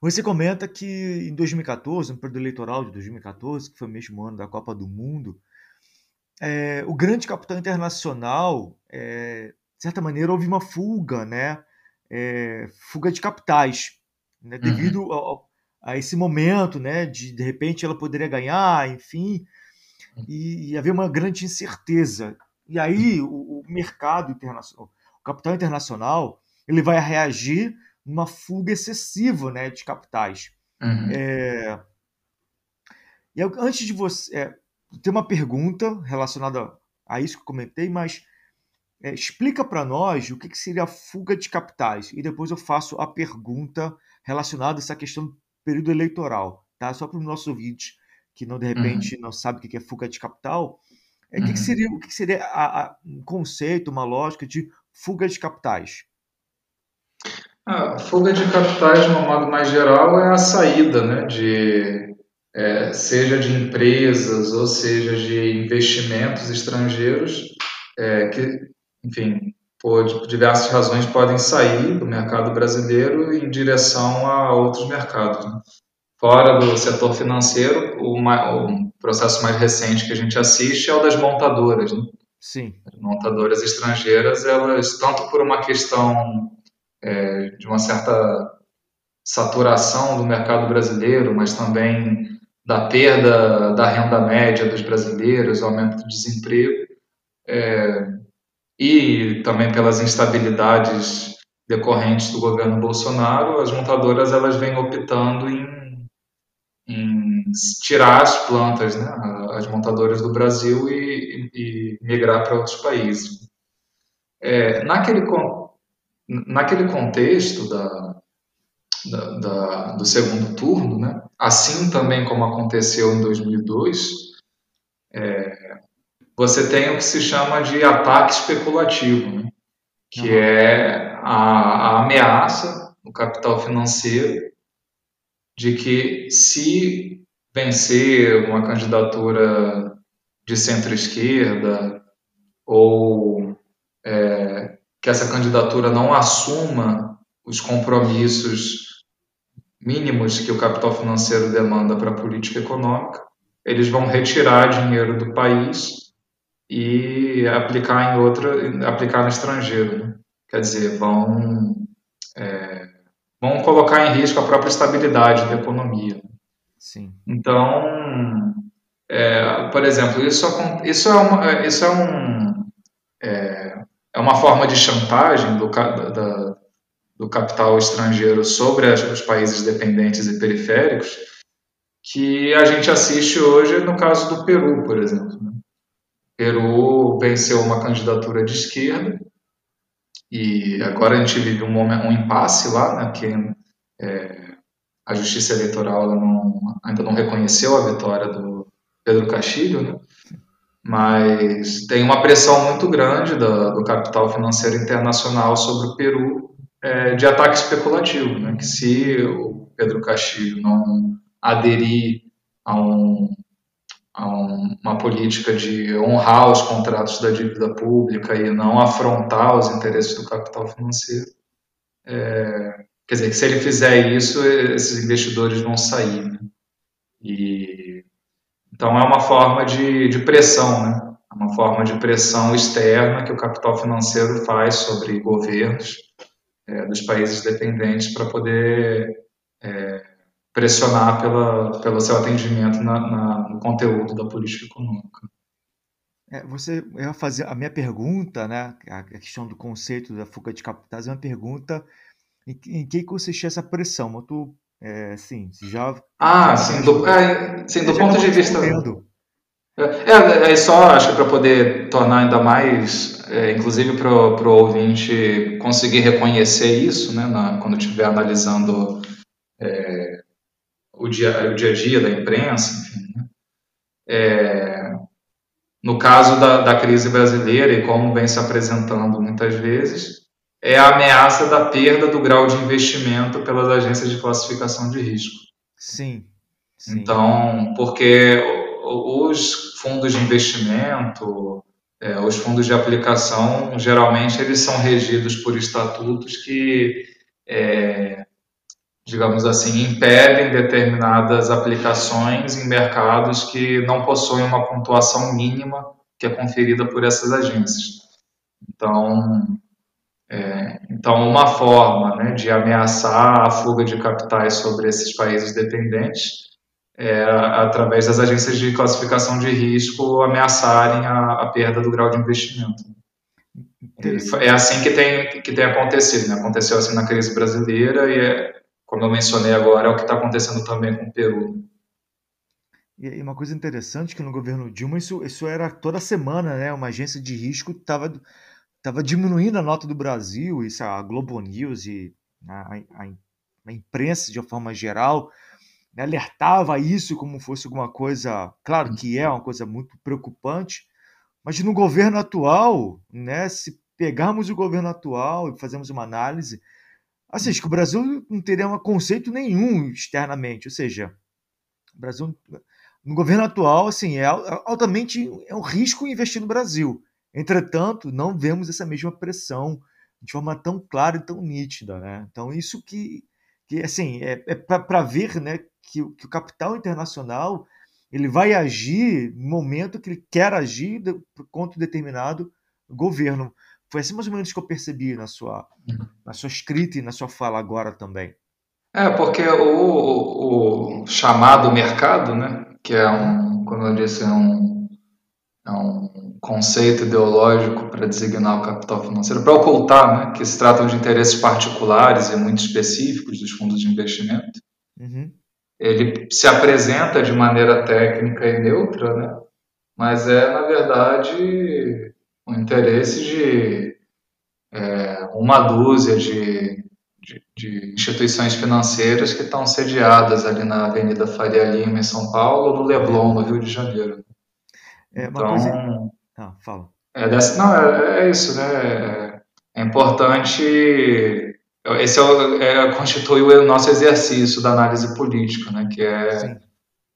você comenta que em 2014, no período eleitoral de 2014, que foi o mesmo ano da Copa do Mundo, é, o grande capital internacional, é, de certa maneira, houve uma fuga, né? É, fuga de capitais, né? Uhum. devido uhum. ao, a esse momento, né? De de repente ela poderia ganhar, enfim, e, e haver uma grande incerteza. E aí o, o mercado internacional, o capital internacional, ele vai reagir uma fuga excessiva né, de capitais. Uhum. É... E eu, antes de você. É, tem uma pergunta relacionada a isso que eu comentei, mas é, explica para nós o que, que, seria a fuga de capitais. E depois eu faço a pergunta relacionada a essa questão do período eleitoral. Tá? Só para os nossos ouvintes que não de repente uhum. não sabem o que é fuga de capital. É, uhum. que, que, uhum. seria, o que seria a, a, um conceito, uma lógica de fuga de capitais? A fuga de capitais, de um modo mais geral, é a saída, né, de, é, seja de empresas ou seja de investimentos estrangeiros, é, que, enfim, por diversas razões podem sair do mercado brasileiro em direção a outros mercados. Né? Fora do setor financeiro, o, o, processo mais recente que a gente assiste é o das montadoras. Né? Sim. As montadoras estrangeiras, elas, tanto por uma questão é, de uma certa saturação do mercado brasileiro, mas também da perda da renda média dos brasileiros, aumento do desemprego, é, e também pelas instabilidades decorrentes do governo Bolsonaro, as montadoras elas vêm optando em, em tirar as plantas, né, as montadoras do Brasil e, e, e migrar para outros países. É, naquele naquele contexto da, da, da, do segundo turno, né, assim também como aconteceu em 2002, é, você tem o que se chama de ataque especulativo, né, que uhum. é a, a ameaça no capital financeiro de que se vencer uma candidatura de centro-esquerda ou é, que essa candidatura não assuma os compromissos mínimos que o capital financeiro demanda para a política econômica, eles vão retirar dinheiro do país e aplicar em outra, aplicar no estrangeiro. Né? Quer dizer, vão, é, vão colocar em risco a própria estabilidade da economia. Sim. Então, é, por exemplo, isso, isso é, uma, isso é um é, é uma forma de chantagem do, da, do capital estrangeiro sobre os países dependentes e periféricos que a gente assiste hoje no caso do Peru, por exemplo. Né? Peru venceu uma candidatura de esquerda e agora a gente vive um, um impasse lá, né, que é, a justiça eleitoral não, ainda não reconheceu a vitória do Pedro Castilho, né? mas tem uma pressão muito grande do, do capital financeiro internacional sobre o Peru é, de ataque especulativo, né? que se o Pedro Castilho não aderir a, um, a um, uma política de honrar os contratos da dívida pública e não afrontar os interesses do capital financeiro, é, quer dizer, que se ele fizer isso, esses investidores vão sair. Né? E então, é uma forma de, de pressão, né? É uma forma de pressão externa que o capital financeiro faz sobre governos é, dos países dependentes para poder é, pressionar pela, pelo seu atendimento na, na, no conteúdo da política econômica. É, você ia fazer a minha pergunta, né? A questão do conceito da fuga de capitais é uma pergunta em, em que consistia essa pressão. Mas tu é, sim, já. Ah, sim, do, é, sim, do ponto de vista. É, é, é, só, acho que para poder tornar ainda mais, é, inclusive para o ouvinte conseguir reconhecer isso, né, na, quando estiver analisando é, o, dia, o dia a dia da imprensa, enfim. Né, é, no caso da, da crise brasileira e como vem se apresentando muitas vezes, é a ameaça da perda do grau de investimento pelas agências de classificação de risco. Sim. sim. Então, porque os fundos de investimento, é, os fundos de aplicação, geralmente eles são regidos por estatutos que, é, digamos assim, impedem determinadas aplicações em mercados que não possuem uma pontuação mínima que é conferida por essas agências. Então, é, então, uma forma né, de ameaçar a fuga de capitais sobre esses países dependentes é, através das agências de classificação de risco, ameaçarem a, a perda do grau de investimento. É assim que tem, que tem acontecido. Né? Aconteceu assim na crise brasileira e, é, como eu mencionei agora, é o que está acontecendo também com o Peru. E uma coisa interessante que no governo Dilma isso, isso era toda semana, né? Uma agência de risco estava estava diminuindo a nota do Brasil, isso a Globo News e a, a, a imprensa de uma forma geral né, alertava isso como fosse alguma coisa, claro que é uma coisa muito preocupante, mas no governo atual, né, se pegarmos o governo atual e fazermos uma análise, assim, que o Brasil não teria um conceito nenhum externamente, ou seja, o Brasil no governo atual, assim, é altamente é um risco investir no Brasil. Entretanto, não vemos essa mesma pressão de forma tão clara e tão nítida, né? Então isso que, que assim, é, é para ver, né, que, que, o capital internacional ele vai agir no momento que ele quer agir de, contra um determinado governo. Foi assim mais ou menos que eu percebi na sua, uhum. na sua escrita e na sua fala agora também. É, porque o, o chamado mercado, né, que é um, como eu disse, é um, é um conceito ideológico para designar o capital financeiro, para ocultar né, que se tratam de interesses particulares e muito específicos dos fundos de investimento. Uhum. Ele se apresenta de maneira técnica e neutra, né, mas é, na verdade, um interesse de é, uma dúzia de, de, de, instituições financeiras que estão sediadas ali na Avenida Faria Lima, em São Paulo, ou no Leblon, no Rio de Janeiro. É, então, coisa... Ah, fala. É, dessa, não, é, é, isso, né? É importante. Esse é, é, constitui o nosso exercício da análise política, né? Que é,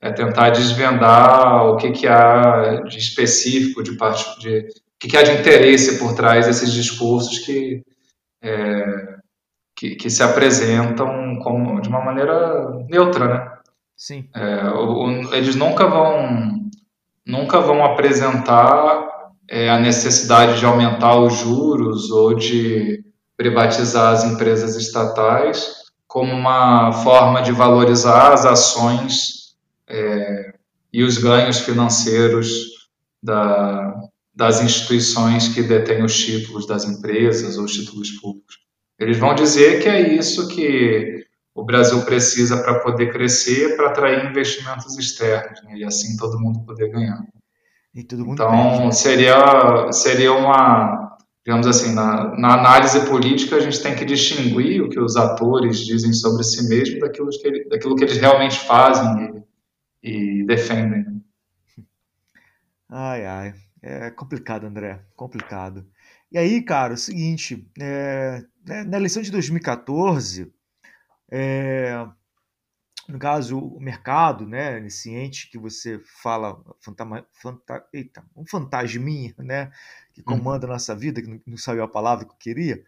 é tentar desvendar o que, que há de específico, de, part, de que, que há de interesse por trás desses discursos que, é, que, que, se apresentam como, de uma maneira neutra, né? Sim. É, o, eles nunca vão, nunca vão apresentar é, a necessidade de aumentar os juros ou de privatizar as empresas estatais como uma forma de valorizar as ações é, e os ganhos financeiros da, das instituições que detêm os títulos das empresas ou os títulos públicos. Eles vão dizer que é isso que o Brasil precisa para poder crescer, para atrair investimentos externos, né? e assim todo mundo poder ganhar. então, perde, né? seria, seria uma, digamos assim, na, na, análise política a gente tem que distinguir o que os atores dizem sobre si mesmos daquilo que, ele, daquilo que eles realmente fazem e, e defendem. Ai, ai. É complicado, André. Complicado. E aí, cara, é o seguinte, é, né, na eleição de 2014, é, no caso, o mercado, né, nesse ente que você fala, fantama, fanta, eita, um fantasminha, né, que uhum. comanda a nossa vida, que não, saiu a palavra que eu queria,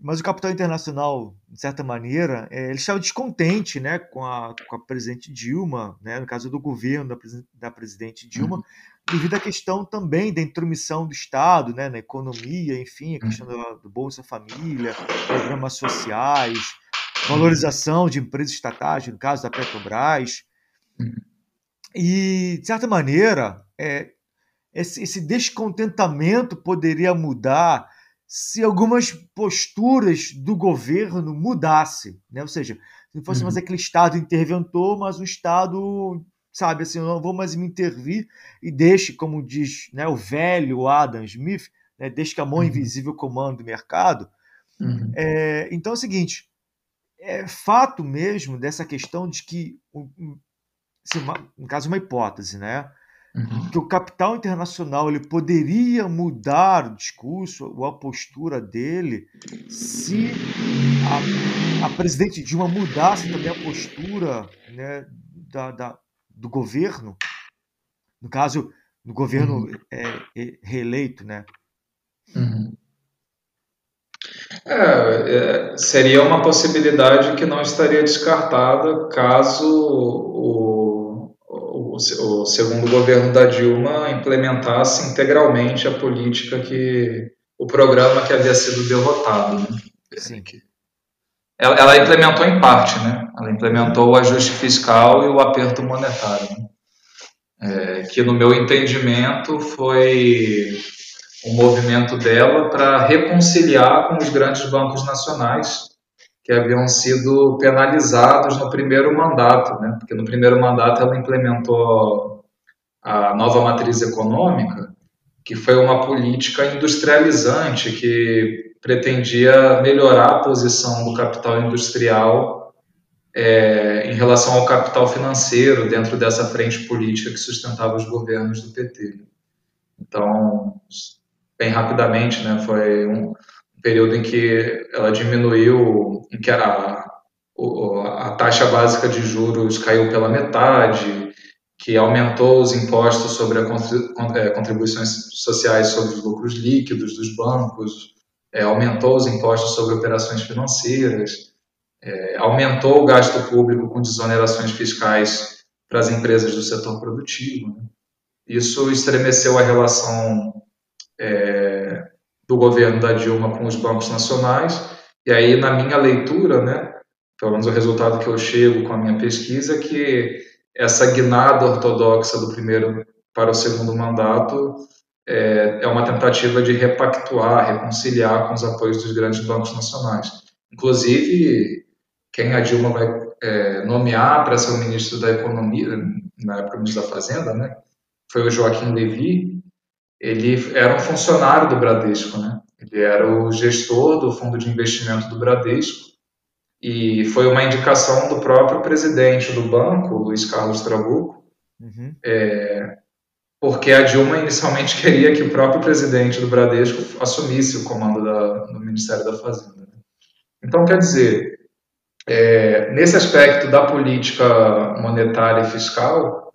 mas o capital internacional, de certa maneira, é, ele estava descontente né, com, a, com a presidente Dilma, né, no caso do governo da, da presidente Dilma, uhum. Devido à questão também da intromissão do Estado né, na economia, enfim, a questão uhum. do, do Bolsa Família, programas sociais, valorização de empresas estatais, no caso da Petrobras. Uhum. E, de certa maneira, é, esse, esse descontentamento poderia mudar se algumas posturas do governo mudassem, né? ou seja, se não fosse uhum. mais aquele Estado interventor, mas um Estado, sabe, assim, eu não vou mais me intervir e deixe, como diz né, o velho Adam Smith, né, deixe que a mão uhum. invisível comande o mercado. Uhum. É, então é o seguinte, é fato mesmo dessa questão de que, no caso, uma hipótese, né? Uhum. Que o capital internacional ele poderia mudar o discurso ou a postura dele se a, a presidente Dilma mudasse também a postura né, da, da do governo, no caso, do governo uhum. é, é, reeleito, né? Uhum. É, é, seria uma possibilidade que não estaria descartada caso o, o, o, segundo governo da Dilma implementasse integralmente a política que o programa que havia sido derrotado. Né? Sim. Ela, ela, implementou em parte, né? Ela implementou o ajuste fiscal e o aperto monetário, né? é, que no meu entendimento foi um movimento dela para reconciliar com os grandes bancos nacionais que haviam sido penalizados no primeiro mandato, né? Porque no primeiro mandato ela implementou a nova matriz econômica, que foi uma política industrializante que pretendia melhorar a posição do capital industrial é, em relação ao capital financeiro dentro dessa frente política que sustentava os governos do PT. Então, bem rapidamente, né? Foi um período em que ela diminuiu, em que a, a taxa básica de juros caiu pela metade, que aumentou os impostos sobre as é, contribuições sociais sobre os lucros líquidos dos bancos, é, aumentou os impostos sobre operações financeiras, é, aumentou o gasto público com desonerações fiscais para as empresas do setor produtivo. Né? Isso estremeceu a relação é, do governo da Dilma com os bancos nacionais. E aí, na minha leitura, né, pelo menos o resultado que eu chego com a minha pesquisa, é que essa guinada ortodoxa do primeiro para o segundo mandato é, é uma tentativa de repactuar, reconciliar com os apoios dos grandes bancos nacionais. Inclusive, quem a Dilma vai é, nomear para ser o ministro da Economia, na época ministro da Fazenda, né, foi o Joaquim Levy, ele era um funcionário do Bradesco, né? Ele era o gestor do fundo de investimento do Bradesco e foi uma indicação do próprio presidente do banco, Luiz Carlos Trabuco, uhum. é, porque a Dilma inicialmente <laughs> queria que o próprio presidente do Bradesco assumisse o comando da, do Ministério da Fazenda. Então, quer dizer, é, nesse aspecto da política monetária e fiscal,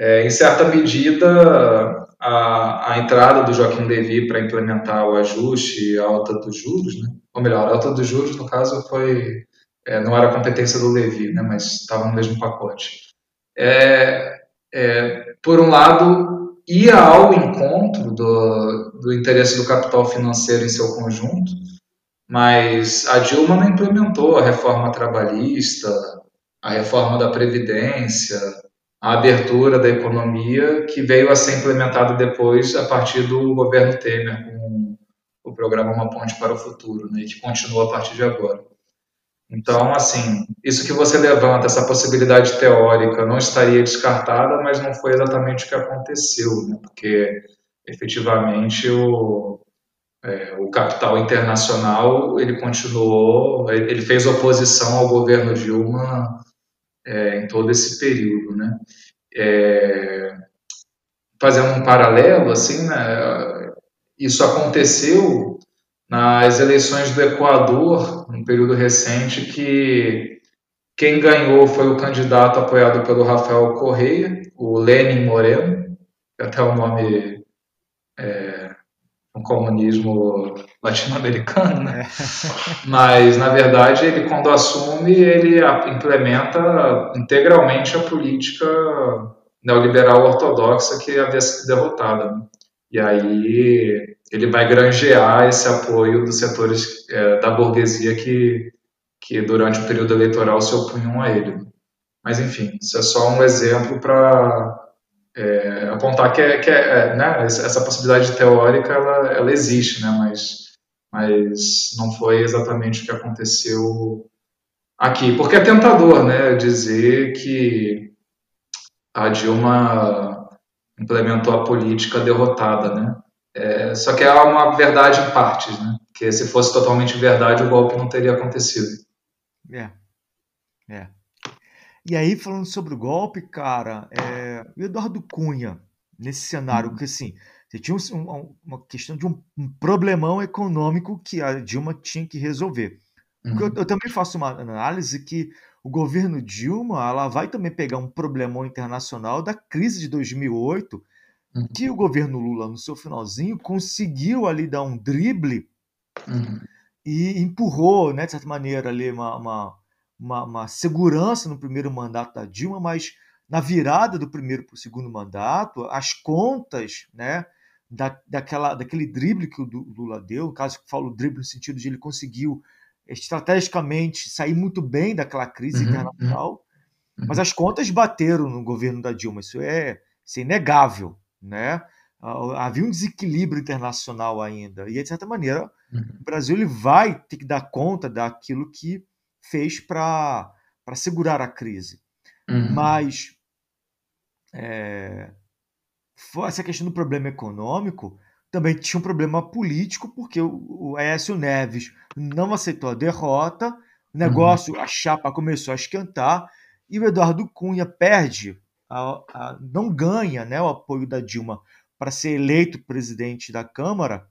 é, em certa medida, a, a entrada do Joaquim Levy para implementar o ajuste e a alta dos juros, né? ou melhor, a alta dos juros, no caso, foi é, não era competência do Levy, né? mas estava no mesmo pacote. É, é, por um lado, ia ao encontro do, do interesse do capital financeiro em seu conjunto, mas a Dilma não implementou a reforma trabalhista, a reforma da Previdência, a abertura da economia, que veio a ser implementada depois a partir do governo Temer, com o programa Uma Ponte para o Futuro, né, que continua a partir de agora. Então, assim, isso que você levanta, essa possibilidade teórica, não estaria descartada, mas não foi exatamente o que aconteceu, né? porque efetivamente o, é, o capital internacional ele continuou, ele fez oposição ao governo Dilma é, em todo esse período, né? É, fazendo um paralelo, assim, né? Isso aconteceu nas eleições do Equador, num período recente, que quem ganhou foi o candidato apoiado pelo Rafael Correia, o Lenin Moreno, que até o nome é um comunismo latino-americano, né? É. <laughs> Mas, na verdade, ele quando assume, ele implementa integralmente a política neoliberal ortodoxa que havia sido derrotada. Né? E aí ele vai granjear esse apoio dos setores é, da burguesia que, que durante o período eleitoral se opunham a ele. Mas, enfim, isso é só um exemplo para é, apontar que, é, que é, né, essa possibilidade teórica ela, ela existe, né, mas, mas não foi exatamente o que aconteceu aqui. Porque é tentador né, dizer que a Dilma implementou a política derrotada, né? É, só que é uma verdade em partes, né? Porque se fosse totalmente verdade, o golpe não teria acontecido. É. É. E aí, falando sobre o golpe, cara, é, o Eduardo Cunha, nesse cenário, que assim, você tinha um, uma questão de um, um, problemão econômico que a Dilma tinha que resolver. Uhum. Eu, eu, também faço uma análise que o governo Dilma ela vai também pegar um problemão internacional da crise de 2008 Uhum. Que o governo Lula, no seu finalzinho, conseguiu ali dar um drible uhum. e empurrou, né, de certa maneira, ali uma, uma, uma, uma segurança no primeiro mandato da Dilma, mas na virada do primeiro para o segundo mandato, as contas, né, da, daquela, daquele drible que o Lula deu, no caso que eu falo drible no sentido de ele conseguiu estrategicamente sair muito bem daquela crise uhum, internacional, uhum. mas as contas bateram no governo da Dilma, isso é, isso é inegável, né? Havia um desequilíbrio internacional ainda. E, de certa maneira, uhum. o Brasil ele vai ter que dar conta daquilo que fez para segurar a crise. Uhum. Mas é, essa questão do problema econômico também tinha um problema político, porque o, o Aécio Neves não aceitou a derrota, o negócio, uhum. a chapa começou a esquentar, e o Eduardo Cunha perde a, a, não ganha né, o apoio da Dilma para ser eleito presidente da Câmara,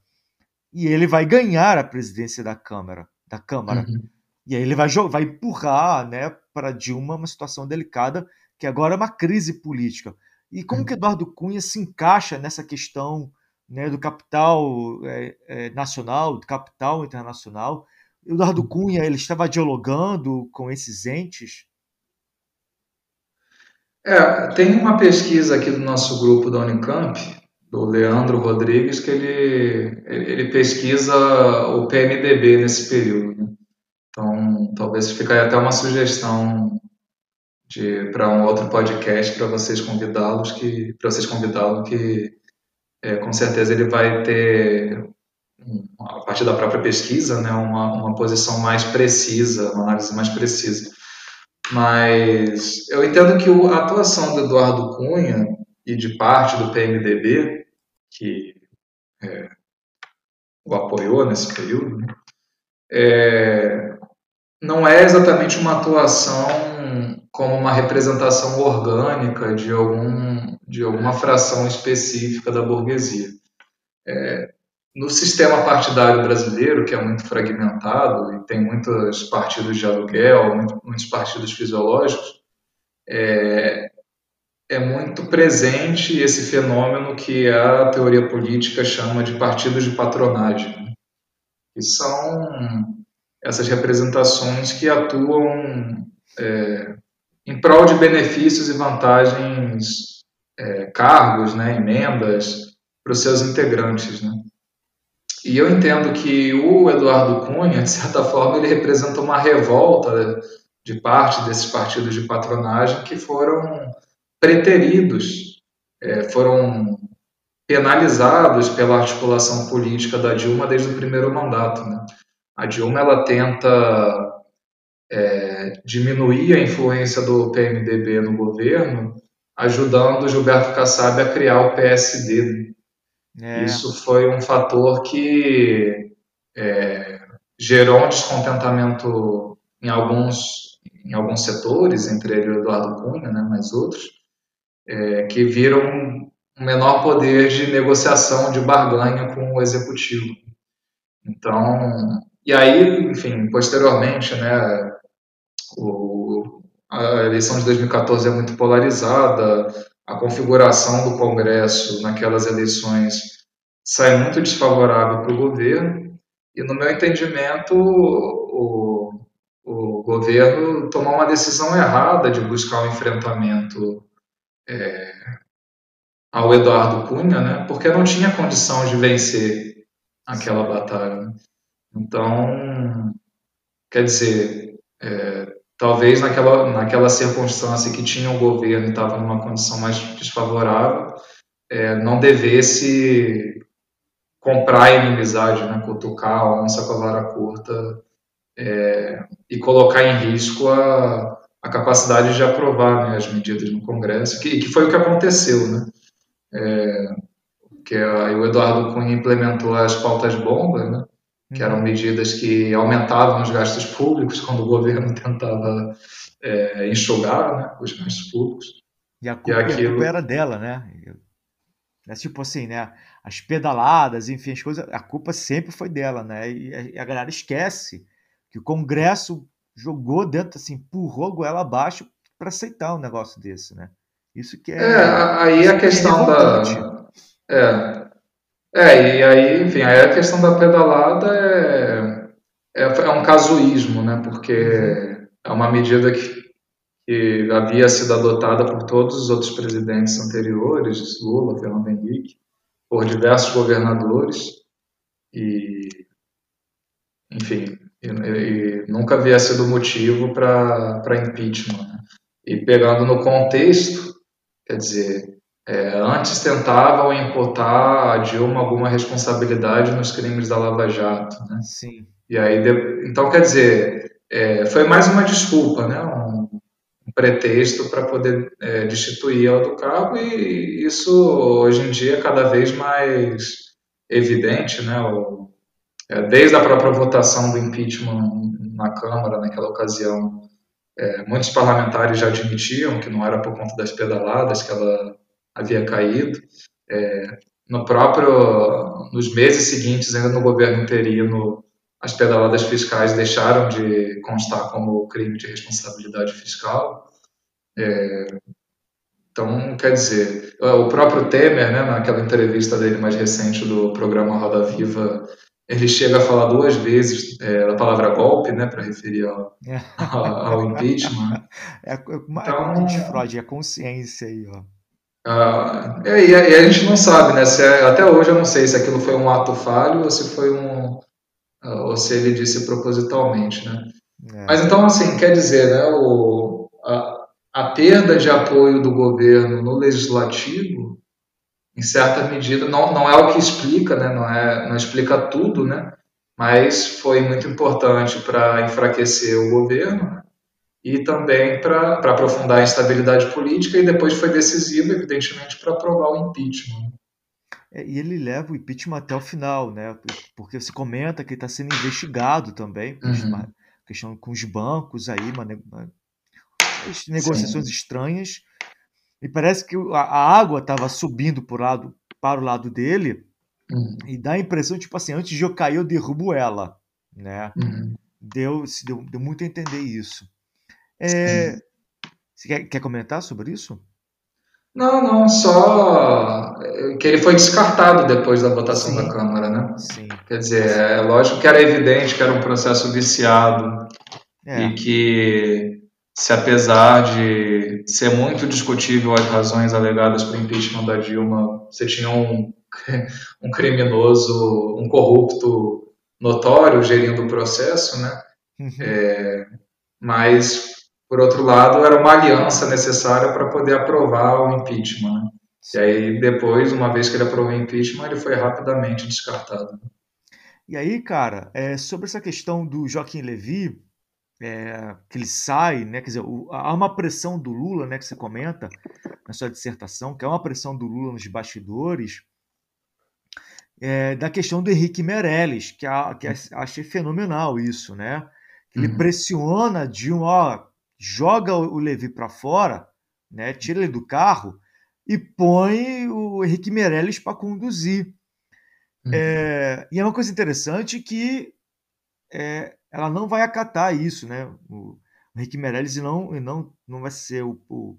e ele vai ganhar a presidência da Câmara. Da Câmara. Uhum. E aí ele vai, vai empurrar né, para Dilma uma situação delicada, que agora é uma crise política. E como uhum. que Eduardo Cunha se encaixa nessa questão né, do capital é, é, nacional, do capital internacional? Eduardo uhum. Cunha ele estava dialogando com esses entes é, tem uma pesquisa aqui do nosso grupo da Unicamp, do Leandro Rodrigues, que ele, ele pesquisa o PMDB nesse período. Né? Então, talvez fique até uma sugestão para um outro podcast para vocês convidá-los, que para vocês convidá-lo, que é, com certeza ele vai ter a partir da própria pesquisa, né, uma, uma posição mais precisa, uma análise mais precisa. Mas eu entendo que a atuação do Eduardo Cunha e de parte do PMDB, que é, o apoiou nesse período, né, é, não é exatamente uma atuação como uma representação orgânica de, algum, de alguma fração específica da burguesia. É, no sistema partidário brasileiro, que é muito fragmentado e tem muitos partidos de aluguel, muitos partidos fisiológicos, é, é muito presente esse fenômeno que a teoria política chama de partidos de patronagem, né? que são essas representações que atuam é, em prol de benefícios e vantagens, é, cargos, né, emendas para os seus integrantes. Né? E eu entendo que o Eduardo Cunha, de certa forma, ele representa uma revolta de parte desses partidos de patronagem que foram preteridos, é, foram penalizados pela articulação política da Dilma desde o primeiro mandato. Né? A Dilma ela tenta é, diminuir a influência do PMDB no governo, ajudando Gilberto Kassab a criar o PSD. É. Isso foi um fator que é, gerou um descontentamento em alguns, em alguns setores, entre ele o Eduardo Cunha, né, mas outros, é, que viram um menor poder de negociação, de barganha com o executivo. Então, e aí, enfim, posteriormente, né, o, a eleição de 2014 é muito polarizada, a configuração do Congresso naquelas eleições sai muito desfavorável para o governo, e no meu entendimento, o, o governo tomou uma decisão errada de buscar um enfrentamento é, ao Eduardo Cunha, né, porque não tinha condição de vencer aquela batalha. Então, quer dizer, é, talvez naquela, naquela circunstância que tinha o governo e estava numa condição mais desfavorável, é, não devesse comprar a inimizade, né, cutucar a onça com a vara curta é, e colocar em risco a, a capacidade de aprovar né, as medidas no Congresso, que, que foi o que aconteceu, né? É, que o Eduardo Cunha implementou as pautas bomba, né? Que eram uhum. medidas que aumentavam os gastos públicos quando o governo <laughs> tentava é, enxugar né, os gastos públicos. E a culpa, e aquilo... a culpa era dela, né? É tipo assim, né? As pedaladas, enfim, as coisas, a culpa sempre foi dela, né? E a, a galera esquece que o Congresso jogou dentro, assim, empurrou goela abaixo para aceitar um negócio desse, né? Isso que é. É, aí a é questão é da. É, é, e aí, enfim, aí a questão da pedalada é, é, é um casuísmo, né? Porque é uma medida que, que havia sido adotada por todos os outros presidentes anteriores, Lula, Fernando Henrique, por diversos governadores, e, enfim, e, e nunca havia sido motivo para impeachment. Né? E pegando no contexto, quer dizer, é, antes tentavam imputar a Dilma alguma responsabilidade nos crimes da Lava Jato, né? Sim. E aí, então quer dizer, é, foi mais uma desculpa, né? Um, um pretexto para poder é, destituir ela do cabo e isso hoje em dia é cada vez mais evidente, né? O, é, desde a própria votação do impeachment na Câmara naquela ocasião, é, muitos parlamentares já admitiam que não era por conta das pedaladas que ela havia caído. É, no próprio, nos meses seguintes, ainda no governo interino, as pedaladas fiscais deixaram de constar como crime de responsabilidade fiscal. É, então, quer dizer, o próprio Temer, né, naquela entrevista dele mais recente do programa Roda Viva, ele chega a falar duas vezes é, a palavra golpe, né, para referir ao, ao, ao impeachment. <laughs> É, é, então, é Freud, é consciência aí, ó. Ah, e, e, a gente não sabe, né? Se é, até hoje eu não sei se aquilo foi um ato falho ou se foi um. Ah, ou se ele disse propositalmente, né? É. Mas então, assim, quer dizer, né? O, a, a perda de apoio do governo no legislativo, em certa medida, não, não é o que explica, né? Não, é, não explica tudo, né? Mas foi muito importante para enfraquecer o governo, né? E também para aprofundar a instabilidade política, e depois foi decisivo, evidentemente, para aprovar o impeachment. É, e ele leva o impeachment até o final, né? Porque você comenta que ele está sendo investigado também, uhum. questão com os bancos aí, uma, uma negociações Sim. estranhas. E parece que a, a água estava subindo por lado, para o lado dele, uhum. e dá a impressão, tipo assim, antes de eu cair, eu derrubo ela. Né? Uhum. Deu, deu, deu muito a entender isso. É, você quer, quer, comentar sobre isso? Não, não, só que ele foi descartado depois da votação Sim. da Câmara, né? Sim. Quer dizer, é lógico que era evidente que era um processo viciado é. e que se apesar de ser muito discutível as razões alegadas para o impeachment da Dilma, você tinha um, <laughs> um criminoso, um corrupto notório gerindo o processo, né? Uhum. É, mas por outro lado, era uma aliança necessária para poder aprovar o impeachment. Né? E aí, depois, uma vez que ele aprovou o impeachment, ele foi rapidamente descartado. E aí, cara, é, sobre essa questão do Joaquim Levy, é, que ele sai, né? Quer dizer, o, há uma pressão do Lula, né? Que você comenta na sua dissertação, que é uma pressão do Lula nos bastidores, é, da questão do Henrique Meirelles, que, a, que achei fenomenal isso, né? Ele uhum. pressiona Dilma, ó, joga o Levi para fora, né, tira ele do carro e põe o Henrique Meirelles para conduzir. Uhum. É, e é uma coisa interessante que é, ela não vai acatar isso, né? O, o Henrique Meirelles não, não, não vai ser o, o,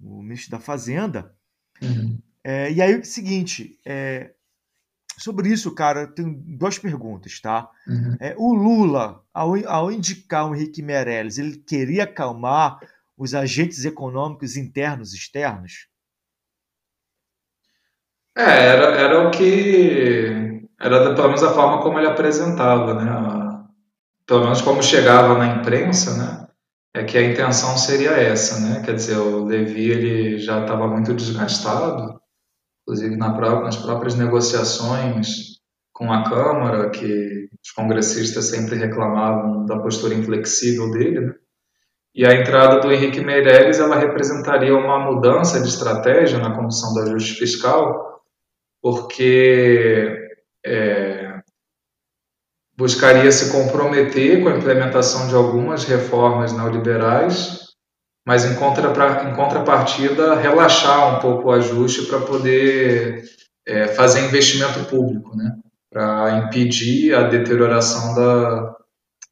o ministro da Fazenda. Uhum. É, e aí o seguinte, é, Sobre isso, cara, tenho duas perguntas, tá? Uhum. É, o Lula, ao, ao indicar o Henrique Meirelles, ele queria acalmar os agentes econômicos internos e externos? É, era, era o que. Era pelo menos a forma como ele apresentava, né? Pelo menos como chegava na imprensa, né? É que a intenção seria essa, né? Quer dizer, o Levi ele já estava muito desgastado, inclusive na própria, nas próprias negociações com a Câmara, que os congressistas sempre reclamavam da postura inflexível dele, né? E a entrada do Henrique Meirelles ela representaria uma mudança de estratégia na condução do ajuste fiscal, porque é, buscaria se comprometer com a implementação de algumas reformas neoliberais mas em, contra, em contrapartida relaxar um pouco o ajuste para poder é, fazer investimento público, né? para impedir a deterioração da,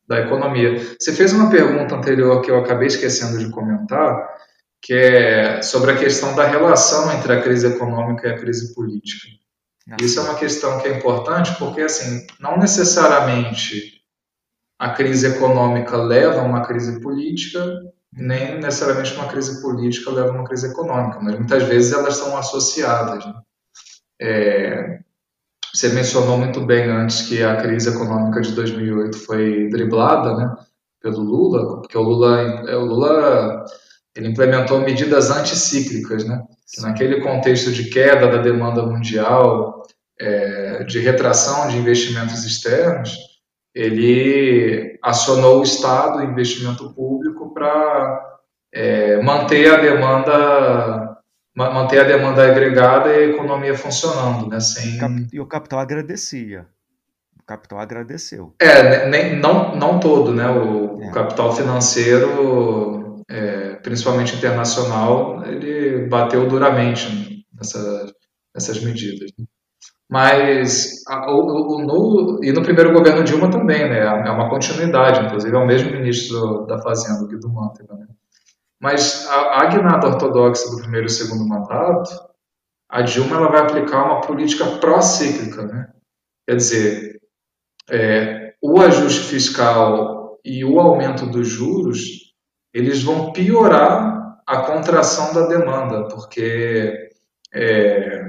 da economia. Você fez uma pergunta anterior que eu acabei esquecendo de comentar, que é sobre a questão da relação entre a crise econômica e a crise política. Isso é uma questão que é importante porque, assim, não necessariamente a crise econômica leva a uma crise política nem necessariamente uma crise política leva a uma crise econômica, mas muitas vezes elas são associadas. Né? É, você mencionou muito bem antes que a crise econômica de 2008 foi driblada né, pelo Lula, porque o Lula, é, o Lula ele implementou medidas anticíclicas, né? Que naquele contexto de queda da demanda mundial, é, de retração de investimentos externos, ele acionou o Estado, investimento público, para é, manter a demanda manter a demanda agregada e a economia funcionando, né? Sem... E o capital agradecia. O capital agradeceu. É, nem, não, não todo, né? O, é. o capital financeiro, é, principalmente internacional, ele bateu duramente nessa, nessas medidas. Né? Mas a, o, o, no, e no primeiro governo Dilma também, né? É uma continuidade, inclusive é o mesmo ministro da Fazenda, Guido Mantega, né? Mas a, a guinada ortodoxa do primeiro e segundo mandato, a Dilma ela vai aplicar uma política pró-cíclica, né? Quer dizer, é, o ajuste fiscal e o aumento dos juros, eles vão piorar a contração da demanda, porque é,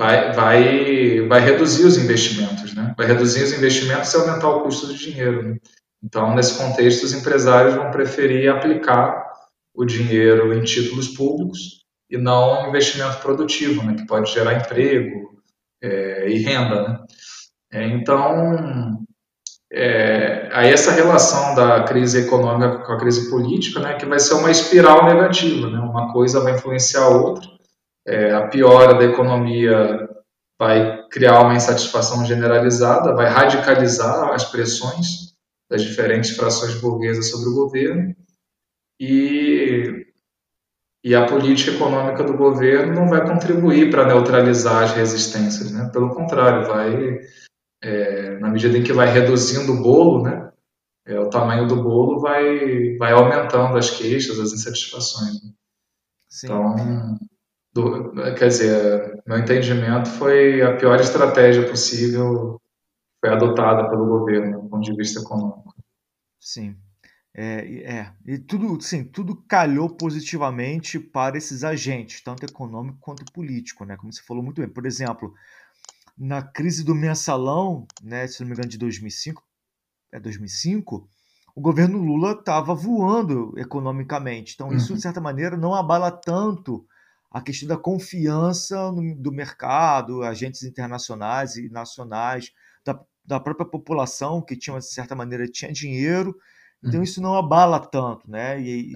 vai, vai, vai reduzir os investimentos, né? Vai reduzir os investimentos e aumentar o custo do dinheiro. Né? Então, nesse contexto, os empresários vão preferir aplicar o dinheiro em títulos públicos e não investimento produtivo, né? Que pode gerar emprego é, e renda, né? É, então, é, aí essa relação da crise econômica com a crise política, né? Que vai ser uma espiral negativa, né? Uma coisa vai influenciar a outra é, a piora da economia vai criar uma insatisfação generalizada, vai radicalizar as pressões das diferentes frações burguesas sobre o governo e, e a política econômica do governo não vai contribuir para neutralizar as resistências, né? pelo contrário, vai, é, na medida em que vai reduzindo o bolo, né? É, o tamanho do bolo vai, vai aumentando as queixas, as insatisfações. Né? Sim. Então, do, quer dizer, meu entendimento foi a pior estratégia possível foi adotada pelo governo, do ponto de vista econômico. Sim. É, é, e tudo, sim, tudo calhou positivamente para esses agentes, tanto econômico quanto político, né? Como você falou muito bem. Por exemplo, na crise do mensalão, né, se não me engano, de 2005, é 2005, o governo Lula estava voando economicamente. Então, isso, de uhum. certa maneira, não abala tanto a questão da confiança no, do mercado, agentes internacionais e nacionais, da, da própria população, que tinha, de certa maneira, tinha dinheiro. Então, uhum. isso não abala tanto, né? E,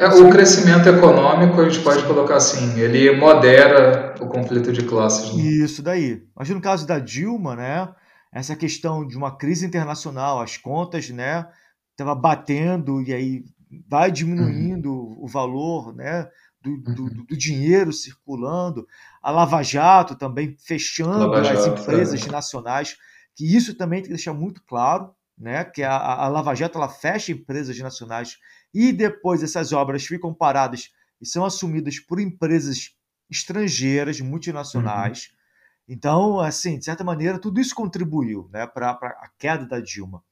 é, o crescimento econômico, a gente pode colocar assim, ele modera o conflito de classes. Né? Isso daí. Mas no caso da Dilma, né, essa questão de uma crise internacional, as contas, né, estava batendo e aí vai diminuindo uhum. o valor, né, do, do, uhum. do, dinheiro circulando, a Lava Jato também fechando Jato, as empresas é. nacionais, que isso também tem que deixar muito claro, né, que a, a Lava Jato ela fecha empresas nacionais e depois essas obras ficam paradas e são assumidas por empresas estrangeiras, multinacionais. Uhum. Então, assim, de certa maneira, tudo isso contribuiu né, para a queda da Dilma.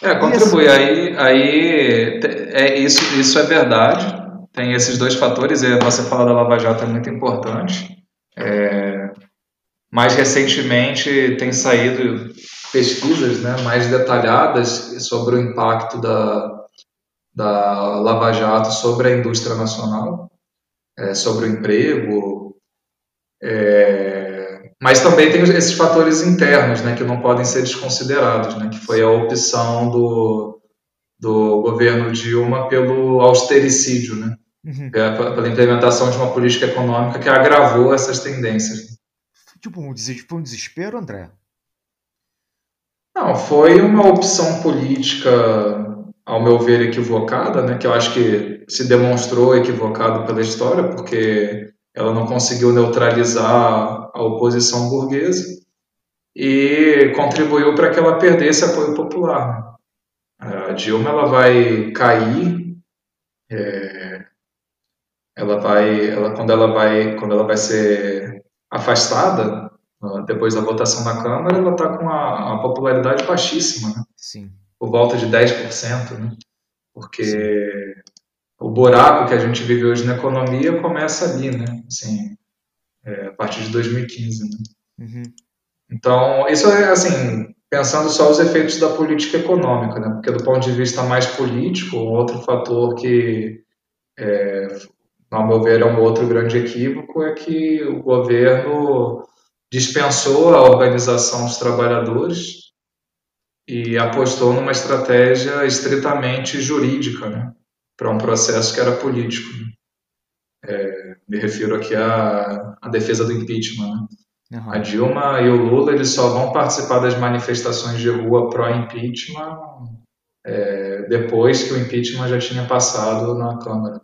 É, contribui. Assim, aí, aí é, isso, isso é verdade. Tem esses dois fatores, e você fala da Lava Jato é muito importante. É, mais recentemente tem saído pesquisas né, mais detalhadas sobre o impacto da, da Lava Jato sobre a indústria nacional, é, sobre o emprego, é, mas também tem esses fatores internos, né, que não podem ser desconsiderados, né, que foi a opção do, do governo Dilma pelo austericídio, né, uhum. É, pela implementação de uma política econômica que agravou essas tendências. Tipo um, foi um desespero, André? Não, foi uma opção política ao meu ver, equivocada, né, que eu acho que se demonstrou equivocado pela história, porque ela não conseguiu neutralizar a oposição burguesa e contribuiu para que ela perdesse apoio popular. Né. A Dilma ela vai cair, é, ela vai, ela, quando ela vai, quando ela vai ser afastada depois da votação na Câmara, ela está com a, a popularidade baixíssima. Né? Sim por volta de 10%, né? porque Sim. o buraco que a gente vive hoje na economia começa ali, né? Assim, é, a partir de 2015. Né? Uhum. Então, isso é assim, pensando só os efeitos da política econômica, né? porque do ponto de vista mais político, outro fator que, é, ao meu ver, é um outro grande equívoco é que o governo dispensou a organização dos trabalhadores e apostou numa estratégia estritamente jurídica, né, para um processo que era político. Né. É, me refiro aqui à, à defesa do impeachment. Né. Uhum. A Dilma e o Lula eles só vão participar das manifestações de rua pró-impeachment é, depois que o impeachment já tinha passado na Câmara.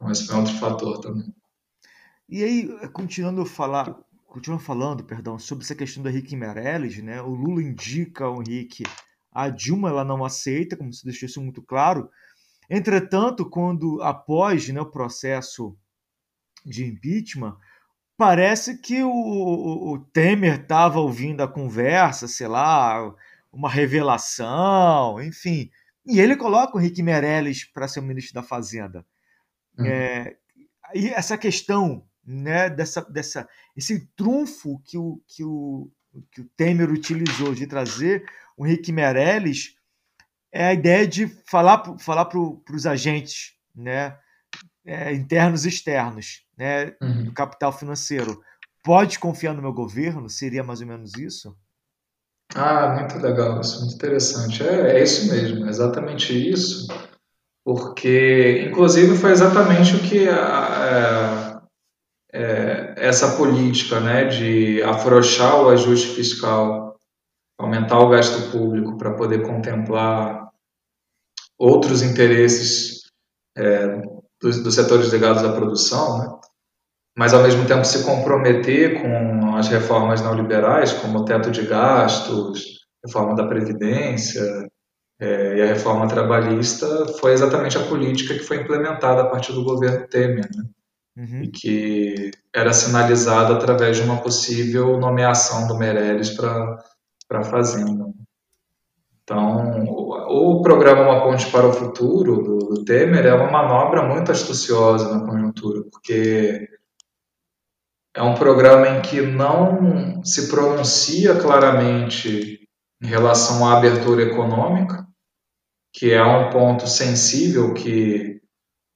Então, esse é outro fator também. E aí, continuando a falar continua falando, perdão, sobre essa questão do Henrique Meirelles, né? O Lula indica o Henrique, a Dilma ela não aceita, como se deixou isso muito claro. Entretanto, quando após né, o processo de impeachment, parece que o, o, o Temer estava ouvindo a conversa, sei lá, uma revelação, enfim. E ele coloca o Henrique Meirelles para ser o ministro da Fazenda. Uhum. É, e essa questão né, dessa, dessa, esse trunfo que o, que, o, que o Temer utilizou de trazer o Henrique Meirelles é a ideia de falar, falar para os agentes né, é, internos e externos né, uhum. do capital financeiro. Pode confiar no meu governo? Seria mais ou menos isso? Ah, muito legal, isso é muito interessante. É, é isso mesmo, é exatamente isso, porque, inclusive, foi exatamente o que a, a é, essa política né, de afrouxar o ajuste fiscal, aumentar o gasto público para poder contemplar outros interesses é, dos, dos, setores ligados à produção, né? mas ao mesmo tempo se comprometer com as reformas neoliberais, como o teto de gastos, reforma da Previdência, é, e a reforma trabalhista foi exatamente a política que foi implementada a partir do governo Temer, né? uhum. e que era sinalizada através de uma possível nomeação do Meirelles para a Fazenda. Então, o, o, programa Uma Ponte para o Futuro, do, do Temer, é uma manobra muito astuciosa na conjuntura, porque é um programa em que não se pronuncia claramente em relação à abertura econômica, que é um ponto sensível que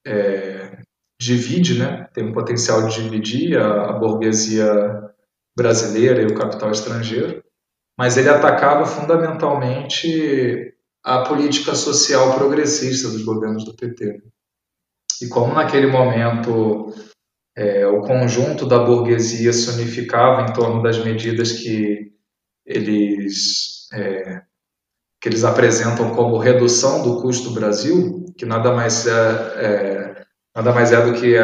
é, divide, né, tem o potencial de dividir a, a burguesia brasileira e o capital estrangeiro, mas ele atacava fundamentalmente a política social progressista dos governos do PT. E como naquele momento é, o conjunto da burguesia se unificava em torno das medidas que eles, é, que eles apresentam como redução do custo Brasil, que nada mais é, é nada mais é do que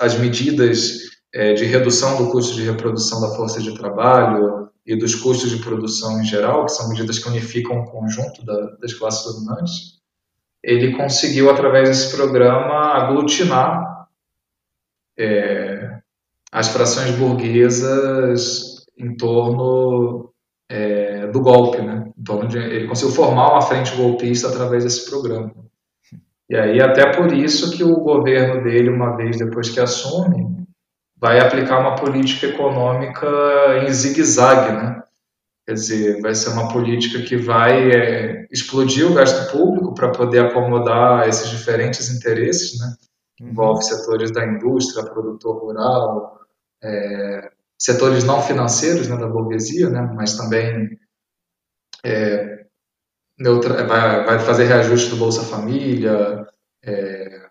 as medidas é, de redução do custo de reprodução da força de trabalho e dos custos de produção em geral, que são medidas que unificam o conjunto da, das classes dominantes, ele conseguiu, através desse programa, aglutinar é, as frações burguesas em torno é, do golpe, né? De, ele conseguiu formar uma frente golpista através desse programa. E aí até por isso que o governo dele, uma vez depois que assume, vai aplicar uma política econômica em zigue-zague, né? Quer dizer, vai ser uma política que vai é, explodir o gasto público para poder acomodar esses diferentes interesses, né? envolve setores da indústria, produtor rural, é, setores não financeiros né, da burguesia, né, mas também é, neutra, vai, vai, fazer reajuste do Bolsa Família é,